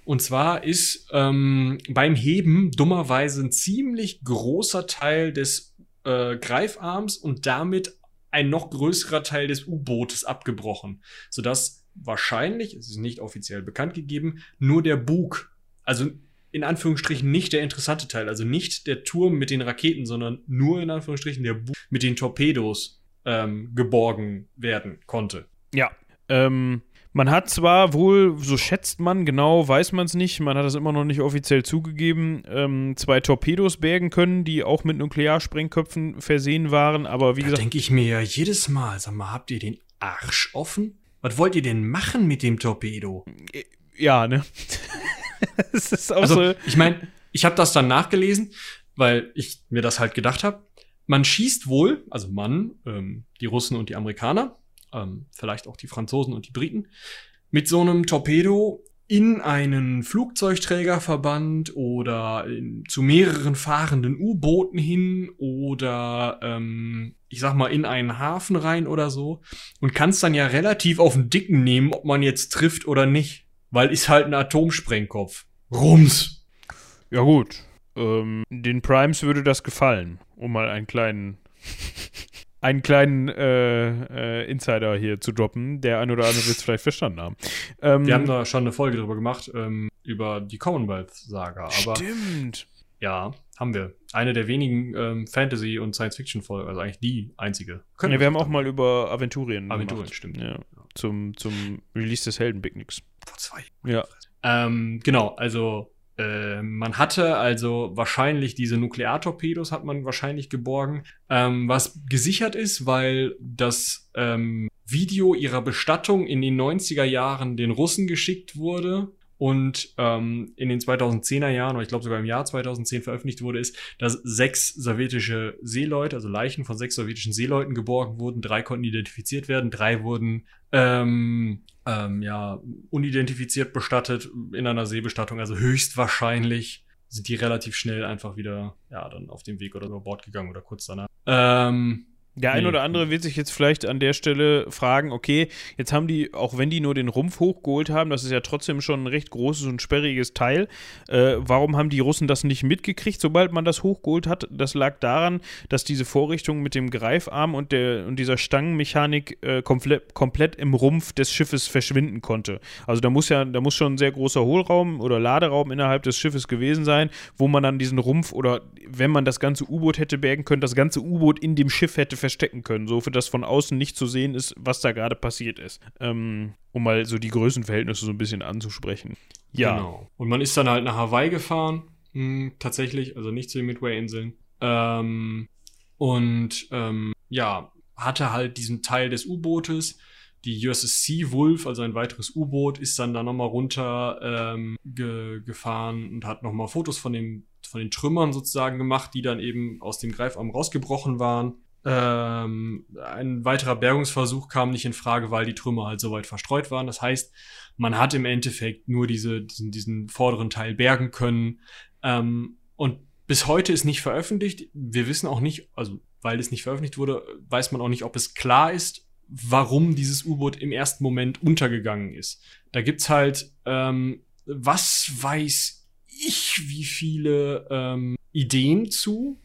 Und zwar ist ähm, beim Heben dummerweise ein ziemlich großer Teil des äh, Greifarms und damit ein noch größerer Teil des U-Bootes abgebrochen, sodass wahrscheinlich, es ist nicht offiziell bekannt gegeben, nur der Bug, also in Anführungsstrichen nicht der interessante Teil, also nicht der Turm mit den Raketen, sondern nur in Anführungsstrichen der Bug mit den Torpedos ähm, geborgen werden konnte. Ja, ähm, man hat zwar wohl, so schätzt man, genau weiß man es nicht, man hat es immer noch nicht offiziell zugegeben, ähm, zwei Torpedos bergen können, die auch mit Nuklearsprengköpfen versehen waren, aber wie da gesagt. denke ich mir ja jedes Mal, sag mal, habt ihr den Arsch offen? Was wollt ihr denn machen mit dem Torpedo? Äh, ja, ne? <laughs> das ist auch also, so. Ich meine, ich habe das dann nachgelesen, weil ich mir das halt gedacht habe. Man schießt wohl, also man, ähm, die Russen und die Amerikaner, ähm, vielleicht auch die Franzosen und die Briten, mit so einem Torpedo in einen Flugzeugträgerverband oder in, zu mehreren fahrenden U-Booten hin oder ähm, ich sag mal in einen Hafen rein oder so und kannst dann ja relativ auf den Dicken nehmen, ob man jetzt trifft oder nicht, weil ist halt ein Atomsprengkopf. Rums. Ja gut. Ähm, den Primes würde das gefallen, um mal einen kleinen einen kleinen äh, äh, Insider hier zu droppen. Der ein oder andere wird es vielleicht verstanden haben. Ähm, Wir haben da schon eine Folge drüber gemacht, ähm, über die Commonwealth-Saga. Stimmt. Ja, haben wir. Eine der wenigen ähm, Fantasy- und Science-Fiction-Folgen, also eigentlich die einzige. Können ja, wir haben auch mal über Aventurien Aventurien, gemacht. stimmt. Ja, zum, zum Release des Heldenpicknicks. Vor zwei. Ja. Ähm, genau, also äh, man hatte also wahrscheinlich diese Nukleartorpedos hat man wahrscheinlich geborgen, ähm, was gesichert ist, weil das ähm, Video ihrer Bestattung in den 90er Jahren den Russen geschickt wurde und ähm, in den 2010er Jahren, oder ich glaube sogar im Jahr 2010 veröffentlicht wurde, ist, dass sechs sowjetische Seeleute, also Leichen von sechs sowjetischen Seeleuten geborgen wurden. Drei konnten identifiziert werden, drei wurden ähm, ähm, ja, unidentifiziert bestattet in einer Seebestattung. Also höchstwahrscheinlich sind die relativ schnell einfach wieder, ja, dann auf dem Weg oder über Bord gegangen oder kurz danach. Ähm, der ein oder andere wird sich jetzt vielleicht an der Stelle fragen, okay, jetzt haben die, auch wenn die nur den Rumpf hochgeholt haben, das ist ja trotzdem schon ein recht großes und sperriges Teil, äh, warum haben die Russen das nicht mitgekriegt, sobald man das hochgeholt hat? Das lag daran, dass diese Vorrichtung mit dem Greifarm und, der, und dieser Stangenmechanik äh, komplett, komplett im Rumpf des Schiffes verschwinden konnte. Also da muss ja, da muss schon ein sehr großer Hohlraum oder Laderaum innerhalb des Schiffes gewesen sein, wo man dann diesen Rumpf oder wenn man das ganze U-Boot hätte bergen können, das ganze U-Boot in dem Schiff hätte verstecken können, so für das von außen nicht zu sehen ist, was da gerade passiert ist. Ähm, um mal so die Größenverhältnisse so ein bisschen anzusprechen. Ja. Genau. Und man ist dann halt nach Hawaii gefahren, hm, tatsächlich, also nicht zu den Midway-Inseln. Ähm, und ähm, ja, hatte halt diesen Teil des U-Bootes. Die USS Sea Wolf, also ein weiteres U-Boot, ist dann da nochmal runter ähm, ge gefahren und hat nochmal Fotos von, dem, von den Trümmern sozusagen gemacht, die dann eben aus dem Greifarm rausgebrochen waren. Ähm, ein weiterer Bergungsversuch kam nicht in Frage, weil die Trümmer halt so weit verstreut waren. Das heißt, man hat im Endeffekt nur diese, diesen, diesen vorderen Teil bergen können. Ähm, und bis heute ist nicht veröffentlicht. Wir wissen auch nicht, also weil es nicht veröffentlicht wurde, weiß man auch nicht, ob es klar ist, warum dieses U-Boot im ersten Moment untergegangen ist. Da gibt's halt, ähm, was weiß ich, wie viele ähm, Ideen zu.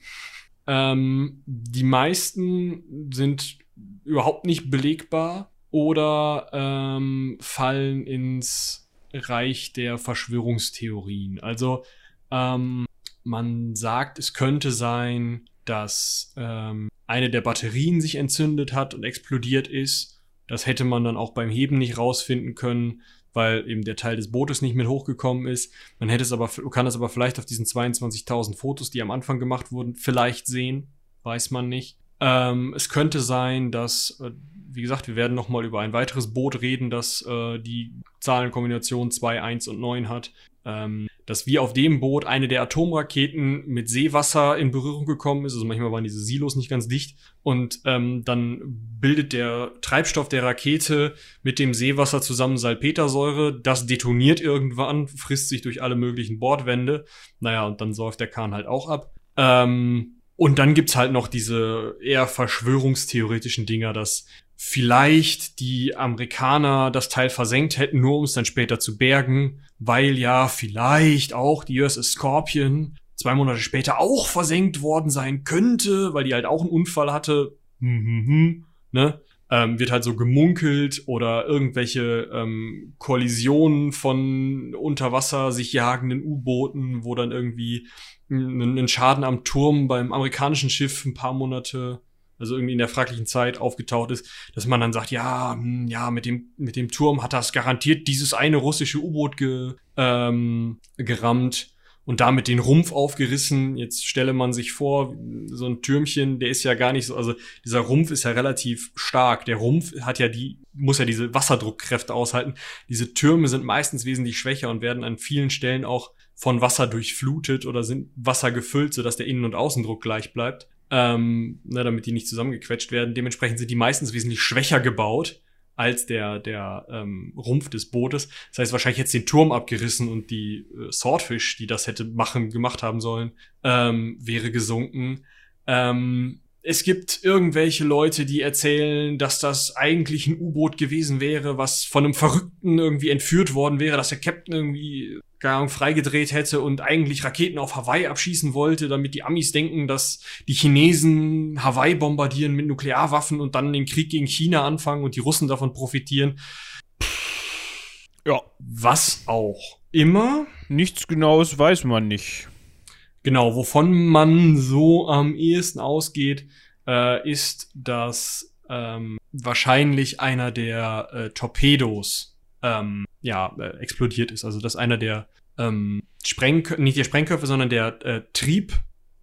Ähm, die meisten sind überhaupt nicht belegbar oder ähm, fallen ins Reich der Verschwörungstheorien. Also ähm, man sagt, es könnte sein, dass ähm, eine der Batterien sich entzündet hat und explodiert ist. Das hätte man dann auch beim Heben nicht rausfinden können weil eben der Teil des Bootes nicht mit hochgekommen ist. Man hätte es aber, kann es aber vielleicht auf diesen 22.000 Fotos, die am Anfang gemacht wurden, vielleicht sehen. Weiß man nicht. Ähm, es könnte sein, dass, äh, wie gesagt, wir werden nochmal über ein weiteres Boot reden, das äh, die Zahlenkombination 2, 1 und 9 hat. Ähm, dass wie auf dem Boot eine der Atomraketen mit Seewasser in Berührung gekommen ist. Also manchmal waren diese Silos nicht ganz dicht. Und ähm, dann bildet der Treibstoff der Rakete mit dem Seewasser zusammen Salpetersäure. Das detoniert irgendwann, frisst sich durch alle möglichen Bordwände. Naja, und dann säuft der Kahn halt auch ab. Ähm, und dann gibt's halt noch diese eher verschwörungstheoretischen Dinger, dass vielleicht die Amerikaner das Teil versenkt hätten, nur um es dann später zu bergen, weil ja vielleicht auch die USS Scorpion zwei Monate später auch versenkt worden sein könnte, weil die halt auch einen Unfall hatte. Hm, hm, hm, ne? Ähm, wird halt so gemunkelt oder irgendwelche ähm, Kollisionen von unter Wasser sich jagenden U-Booten, wo dann irgendwie ein Schaden am Turm beim amerikanischen Schiff ein paar Monate also irgendwie in der fraglichen Zeit aufgetaucht ist, dass man dann sagt, ja, hm, ja, mit dem, mit dem Turm hat das garantiert dieses eine russische U-Boot ge, ähm, gerammt und damit den Rumpf aufgerissen. Jetzt stelle man sich vor, so ein Türmchen, der ist ja gar nicht so, also dieser Rumpf ist ja relativ stark. Der Rumpf hat ja die, muss ja diese Wasserdruckkräfte aushalten. Diese Türme sind meistens wesentlich schwächer und werden an vielen Stellen auch von Wasser durchflutet oder sind Wasser gefüllt, sodass der Innen- und Außendruck gleich bleibt ähm, ne, damit die nicht zusammengequetscht werden. Dementsprechend sind die meistens wesentlich schwächer gebaut als der, der ähm, Rumpf des Bootes. Das heißt, wahrscheinlich jetzt den Turm abgerissen und die äh, Swordfish, die das hätte machen, gemacht haben sollen, ähm, wäre gesunken. Ähm, es gibt irgendwelche Leute, die erzählen, dass das eigentlich ein U-Boot gewesen wäre, was von einem Verrückten irgendwie entführt worden wäre, dass der Captain irgendwie keine Ahnung, freigedreht hätte und eigentlich Raketen auf Hawaii abschießen wollte, damit die Amis denken, dass die Chinesen Hawaii bombardieren mit Nuklearwaffen und dann den Krieg gegen China anfangen und die Russen davon profitieren. Ja, was auch immer. Nichts Genaues weiß man nicht. Genau, wovon man so am ehesten ausgeht, äh, ist, dass ähm, wahrscheinlich einer der äh, Torpedos ähm, ja, äh, explodiert ist. Also dass einer der ähm, Sprengköpfe, nicht der Sprengköpfe, sondern der äh, Trieb,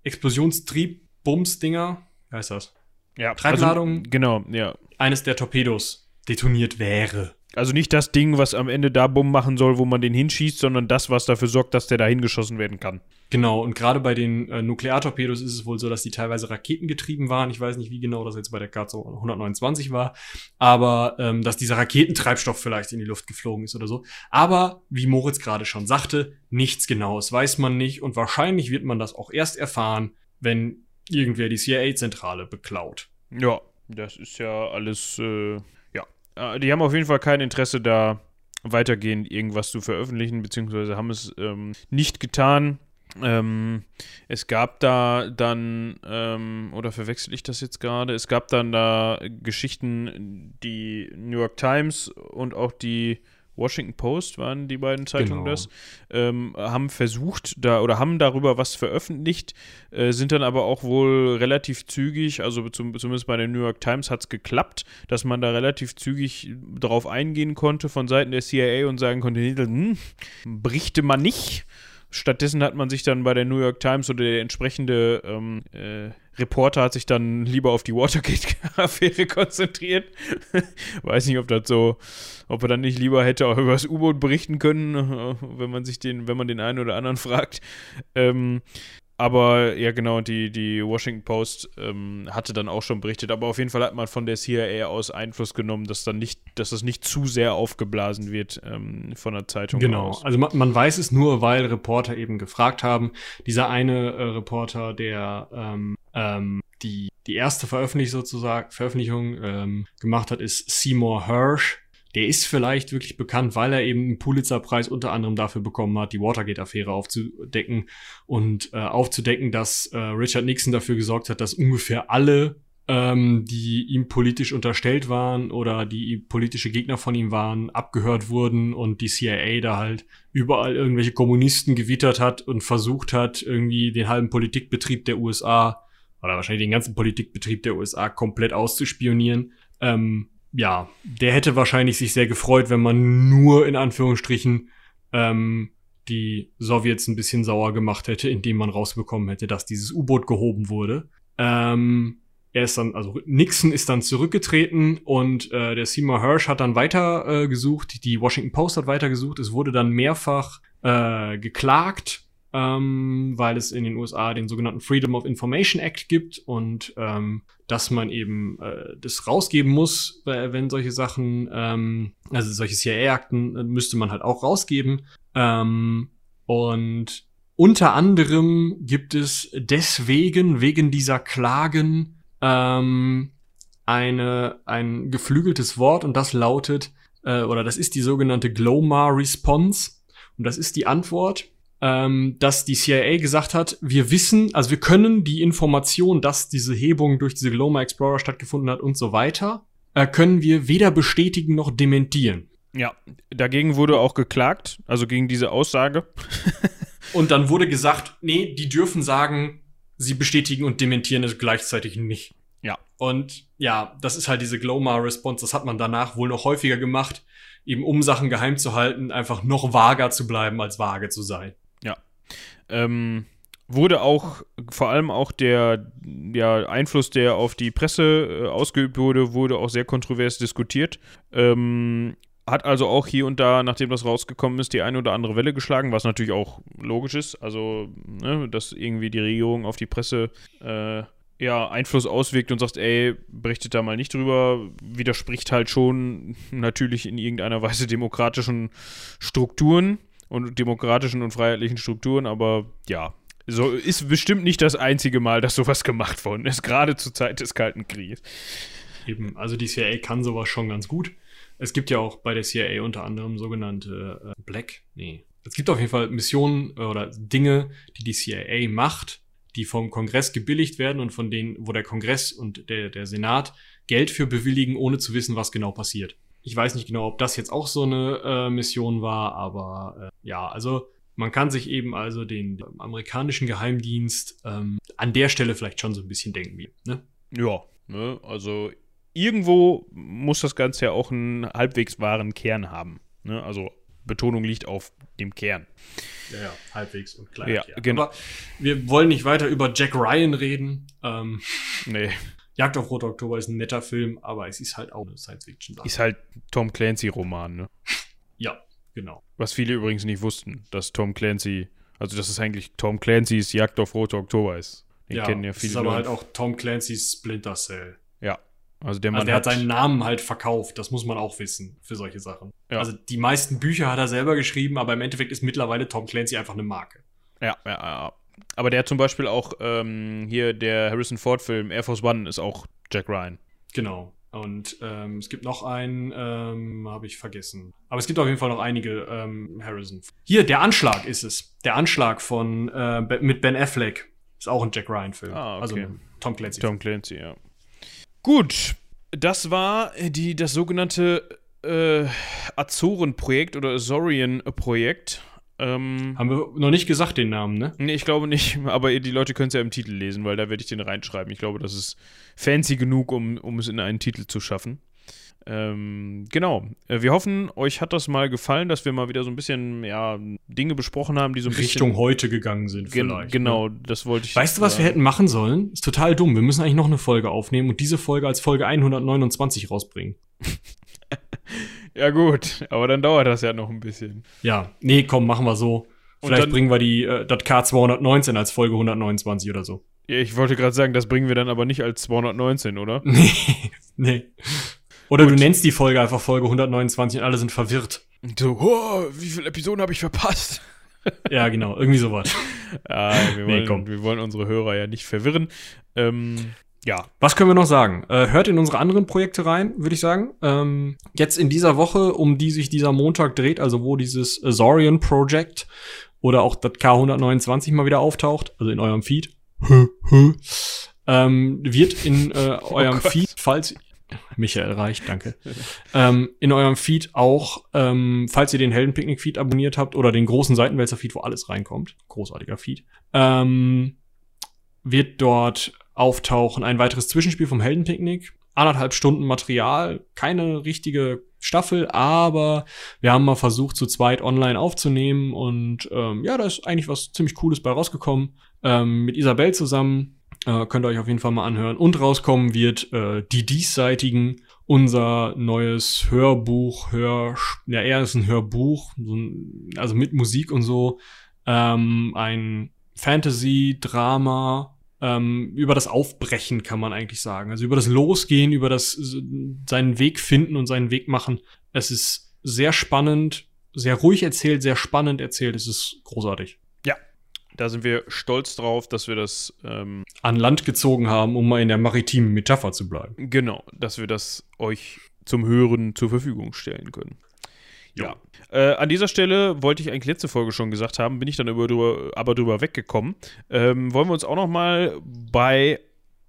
Explosionstrieb, Bums-Dinger, wie heißt das? Ja, Treibladung. Also, genau, ja. Eines der Torpedos detoniert wäre. Also nicht das Ding, was am Ende da Bumm machen soll, wo man den hinschießt, sondern das, was dafür sorgt, dass der da hingeschossen werden kann. Genau, und gerade bei den äh, Nukleartorpedos ist es wohl so, dass die teilweise raketengetrieben waren. Ich weiß nicht, wie genau das jetzt bei der Karte 129 war, aber ähm, dass dieser Raketentreibstoff vielleicht in die Luft geflogen ist oder so. Aber wie Moritz gerade schon sagte, nichts Genaues weiß man nicht und wahrscheinlich wird man das auch erst erfahren, wenn irgendwer die CIA-Zentrale beklaut. Ja, das ist ja alles. Äh, die haben auf jeden Fall kein Interesse da weitergehend irgendwas zu veröffentlichen, beziehungsweise haben es ähm, nicht getan. Ähm, es gab da dann, ähm, oder verwechsel ich das jetzt gerade? Es gab dann da Geschichten, die New York Times und auch die Washington Post waren die beiden Zeitungen genau. das, ähm, haben versucht da oder haben darüber was veröffentlicht, äh, sind dann aber auch wohl relativ zügig, also zum, zumindest bei der New York Times hat es geklappt, dass man da relativ zügig drauf eingehen konnte von Seiten der CIA und sagen konnte, hm, berichte man nicht. Stattdessen hat man sich dann bei der New York Times oder der entsprechende ähm, äh, Reporter hat sich dann lieber auf die Watergate-Affäre <laughs> konzentriert. <laughs> Weiß nicht, ob das so, ob er dann nicht lieber hätte auch über das U-Boot berichten können, <laughs> wenn man sich den, wenn man den einen oder anderen fragt. Ähm, aber ja, genau, die, die Washington Post ähm, hatte dann auch schon berichtet. Aber auf jeden Fall hat man von der CIA aus Einfluss genommen, dass dann nicht, dass das nicht zu sehr aufgeblasen wird ähm, von der Zeitung genau. aus. Also man, man, weiß es nur, weil Reporter eben gefragt haben. Dieser eine äh, Reporter, der ähm, ähm, die, die erste Veröffentlichung sozusagen, Veröffentlichung ähm, gemacht hat, ist Seymour Hirsch der ist vielleicht wirklich bekannt, weil er eben einen Pulitzer-Preis unter anderem dafür bekommen hat, die Watergate-Affäre aufzudecken und äh, aufzudecken, dass äh, Richard Nixon dafür gesorgt hat, dass ungefähr alle, ähm, die ihm politisch unterstellt waren oder die politische Gegner von ihm waren, abgehört wurden und die CIA da halt überall irgendwelche Kommunisten gewittert hat und versucht hat, irgendwie den halben Politikbetrieb der USA oder wahrscheinlich den ganzen Politikbetrieb der USA komplett auszuspionieren. Ähm, ja, der hätte wahrscheinlich sich sehr gefreut, wenn man nur in Anführungsstrichen ähm, die Sowjets ein bisschen sauer gemacht hätte, indem man rausbekommen hätte, dass dieses U-Boot gehoben wurde. Ähm, er ist dann, also Nixon ist dann zurückgetreten und äh, der Seymour Hirsch hat dann weiter äh, gesucht, die Washington Post hat weiter gesucht, es wurde dann mehrfach äh, geklagt ähm, weil es in den USA den sogenannten Freedom of Information Act gibt und ähm, dass man eben äh, das rausgeben muss, äh, wenn solche Sachen, ähm, also solche CIA-Akten äh, müsste man halt auch rausgeben. Ähm, und unter anderem gibt es deswegen, wegen dieser Klagen, ähm, eine, ein geflügeltes Wort und das lautet, äh, oder das ist die sogenannte Glomar Response. Und das ist die Antwort ähm, dass die CIA gesagt hat, wir wissen, also wir können die Information, dass diese Hebung durch diese Gloma Explorer stattgefunden hat und so weiter, äh, können wir weder bestätigen noch dementieren. Ja, dagegen wurde auch geklagt, also gegen diese Aussage. <laughs> und dann wurde gesagt, nee, die dürfen sagen, sie bestätigen und dementieren es gleichzeitig nicht. Ja. Und ja, das ist halt diese Glomar-Response, das hat man danach wohl noch häufiger gemacht, eben um Sachen geheim zu halten, einfach noch vager zu bleiben, als vage zu sein. Ähm, wurde auch, vor allem auch der, der Einfluss, der auf die Presse äh, ausgeübt wurde, wurde auch sehr kontrovers diskutiert. Ähm, hat also auch hier und da, nachdem das rausgekommen ist, die eine oder andere Welle geschlagen, was natürlich auch logisch ist. Also, ne, dass irgendwie die Regierung auf die Presse äh, ja, Einfluss auswirkt und sagt, ey, berichtet da mal nicht drüber, widerspricht halt schon natürlich in irgendeiner Weise demokratischen Strukturen und demokratischen und freiheitlichen Strukturen, aber ja, so ist bestimmt nicht das einzige Mal, dass sowas gemacht worden ist, gerade zur Zeit des Kalten Krieges. Eben, also die CIA kann sowas schon ganz gut. Es gibt ja auch bei der CIA unter anderem sogenannte äh, Black, nee. Es gibt auf jeden Fall Missionen oder Dinge, die die CIA macht, die vom Kongress gebilligt werden und von denen, wo der Kongress und der, der Senat Geld für bewilligen, ohne zu wissen, was genau passiert. Ich weiß nicht genau, ob das jetzt auch so eine äh, Mission war, aber äh, ja, also man kann sich eben also den amerikanischen Geheimdienst ähm, an der Stelle vielleicht schon so ein bisschen denken wie, ne? Ja, ne, also irgendwo muss das Ganze ja auch einen halbwegs wahren Kern haben. Ne? Also Betonung liegt auf dem Kern. Ja, ja, halbwegs und klein. Ja, genau. Aber wir wollen nicht weiter über Jack Ryan reden. Ähm, nee. <laughs> Jagd auf Roter Oktober ist ein netter Film, aber es ist halt auch eine Science-Fiction. Ist halt Tom Clancy-Roman, ne? Ja, genau. Was viele übrigens nicht wussten, dass Tom Clancy, also dass es eigentlich Tom Clancy's Jagd auf Roter Oktober ist. Den ja, kennen ja viele. Das ist aber Leute. halt auch Tom Clancy's Splinter Cell. Ja, also der, Mann also der hat, hat, seinen Namen halt verkauft, das muss man auch wissen für solche Sachen. Ja. Also die meisten Bücher hat er selber geschrieben, aber im Endeffekt ist mittlerweile Tom Clancy einfach eine Marke. Ja, ja, ja. Aber der hat zum Beispiel auch ähm, hier der Harrison Ford-Film Air Force One ist auch Jack Ryan. Genau. Und ähm, es gibt noch einen, ähm, habe ich vergessen. Aber es gibt auf jeden Fall noch einige ähm, Harrison. Hier, der Anschlag ist es. Der Anschlag von äh, mit Ben Affleck ist auch ein Jack Ryan-Film. Ah, okay. Also Tom Clancy. Tom Clancy, ja. Gut, das war die, das sogenannte äh, Azoren-Projekt oder Azorian-Projekt. Ähm, Haben wir noch nicht gesagt, den Namen, ne? Nee, ich glaube nicht, <laughs> aber die Leute können es ja im Titel lesen, weil da werde ich den reinschreiben. Ich glaube, das ist fancy genug, um, um es in einen Titel zu schaffen. Ähm, genau. Äh, wir hoffen, euch hat das mal gefallen, dass wir mal wieder so ein bisschen ja, Dinge besprochen haben, die so ein Richtung bisschen, heute gegangen sind. Gen vielleicht, genau, ne? das wollte ich. Weißt du, was wir hätten machen sollen? Ist total dumm. Wir müssen eigentlich noch eine Folge aufnehmen und diese Folge als Folge 129 rausbringen. <laughs> ja, gut, aber dann dauert das ja noch ein bisschen. Ja, nee, komm, machen wir so. Vielleicht bringen wir die äh, das K219 als Folge 129 oder so. Ja, ich wollte gerade sagen, das bringen wir dann aber nicht als 219, oder? <laughs> nee, nee. Oder Gut. du nennst die Folge einfach Folge 129 und alle sind verwirrt. So, oh, wie viele Episoden habe ich verpasst? <laughs> ja, genau, irgendwie sowas. ja, wir wollen, nee, wir wollen unsere Hörer ja nicht verwirren. Ähm, ja. Was können wir noch sagen? Äh, hört in unsere anderen Projekte rein, würde ich sagen. Ähm, jetzt in dieser Woche, um die sich dieser Montag dreht, also wo dieses Azorian Project oder auch das K129 mal wieder auftaucht, also in eurem Feed, ähm, wird in äh, <laughs> oh eurem oh Feed, falls Michael reicht, danke. ähm, in eurem Feed auch, ähm, falls ihr den Heldenpicknick-Feed abonniert habt oder den großen Seitenwälzer-Feed, wo alles reinkommt, großartiger Feed, ähm, wird dort auftauchen ein weiteres Zwischenspiel vom Heldenpicknick. Anderthalb Stunden Material, keine richtige Staffel, aber wir haben mal versucht, zu zweit online aufzunehmen und ähm, ja, da ist eigentlich was ziemlich Cooles bei rausgekommen. Ähm, mit Isabel zusammen äh, könnt ihr euch auf jeden Fall mal anhören. Und rauskommen wird äh, Die Diesseitigen, unser neues Hörbuch, Hör, ja, eher ist ein Hörbuch, so ein, also mit Musik und so. Ähm, ein Fantasy-Drama ähm, über das Aufbrechen, kann man eigentlich sagen. Also über das Losgehen, über das seinen Weg finden und seinen Weg machen. Es ist sehr spannend, sehr ruhig erzählt, sehr spannend erzählt. Es ist großartig. Da sind wir stolz drauf, dass wir das ähm, an Land gezogen haben, um mal in der maritimen Metapher zu bleiben. Genau, dass wir das euch zum Hören zur Verfügung stellen können. Ja. Äh, an dieser Stelle wollte ich eigentlich letzte Folge schon gesagt haben, bin ich dann über, drüber, aber drüber weggekommen. Ähm, wollen wir uns auch noch mal bei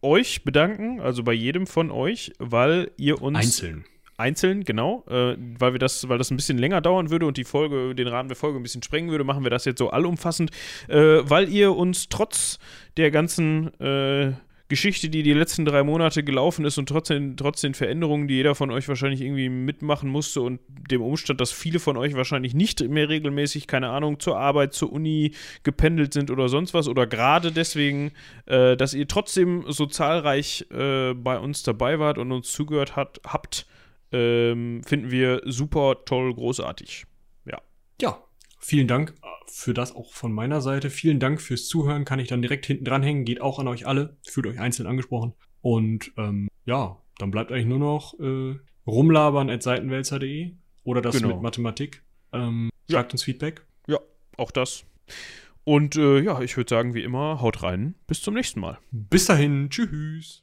euch bedanken, also bei jedem von euch, weil ihr uns einzeln einzeln, genau, äh, weil wir das, weil das ein bisschen länger dauern würde und die Folge, den Rahmen der Folge ein bisschen sprengen würde, machen wir das jetzt so allumfassend, äh, weil ihr uns trotz der ganzen äh, Geschichte, die die letzten drei Monate gelaufen ist und trotzdem, trotz den Veränderungen, die jeder von euch wahrscheinlich irgendwie mitmachen musste und dem Umstand, dass viele von euch wahrscheinlich nicht mehr regelmäßig, keine Ahnung, zur Arbeit, zur Uni gependelt sind oder sonst was oder gerade deswegen, äh, dass ihr trotzdem so zahlreich äh, bei uns dabei wart und uns zugehört hat, habt, ähm, finden wir super toll, großartig. Ja. Ja. Vielen Dank äh, für das auch von meiner Seite. Vielen Dank fürs Zuhören. Kann ich dann direkt hinten dranhängen. Geht auch an euch alle. Fühlt euch einzeln angesprochen. Und ähm, ja, dann bleibt eigentlich nur noch äh, rumlabern at seitenwälzer.de oder das genau. mit Mathematik. Ähm, sagt ja. uns Feedback. Ja, auch das. Und äh, ja, ich würde sagen, wie immer, haut rein. Bis zum nächsten Mal. Bis dahin. Tschüss.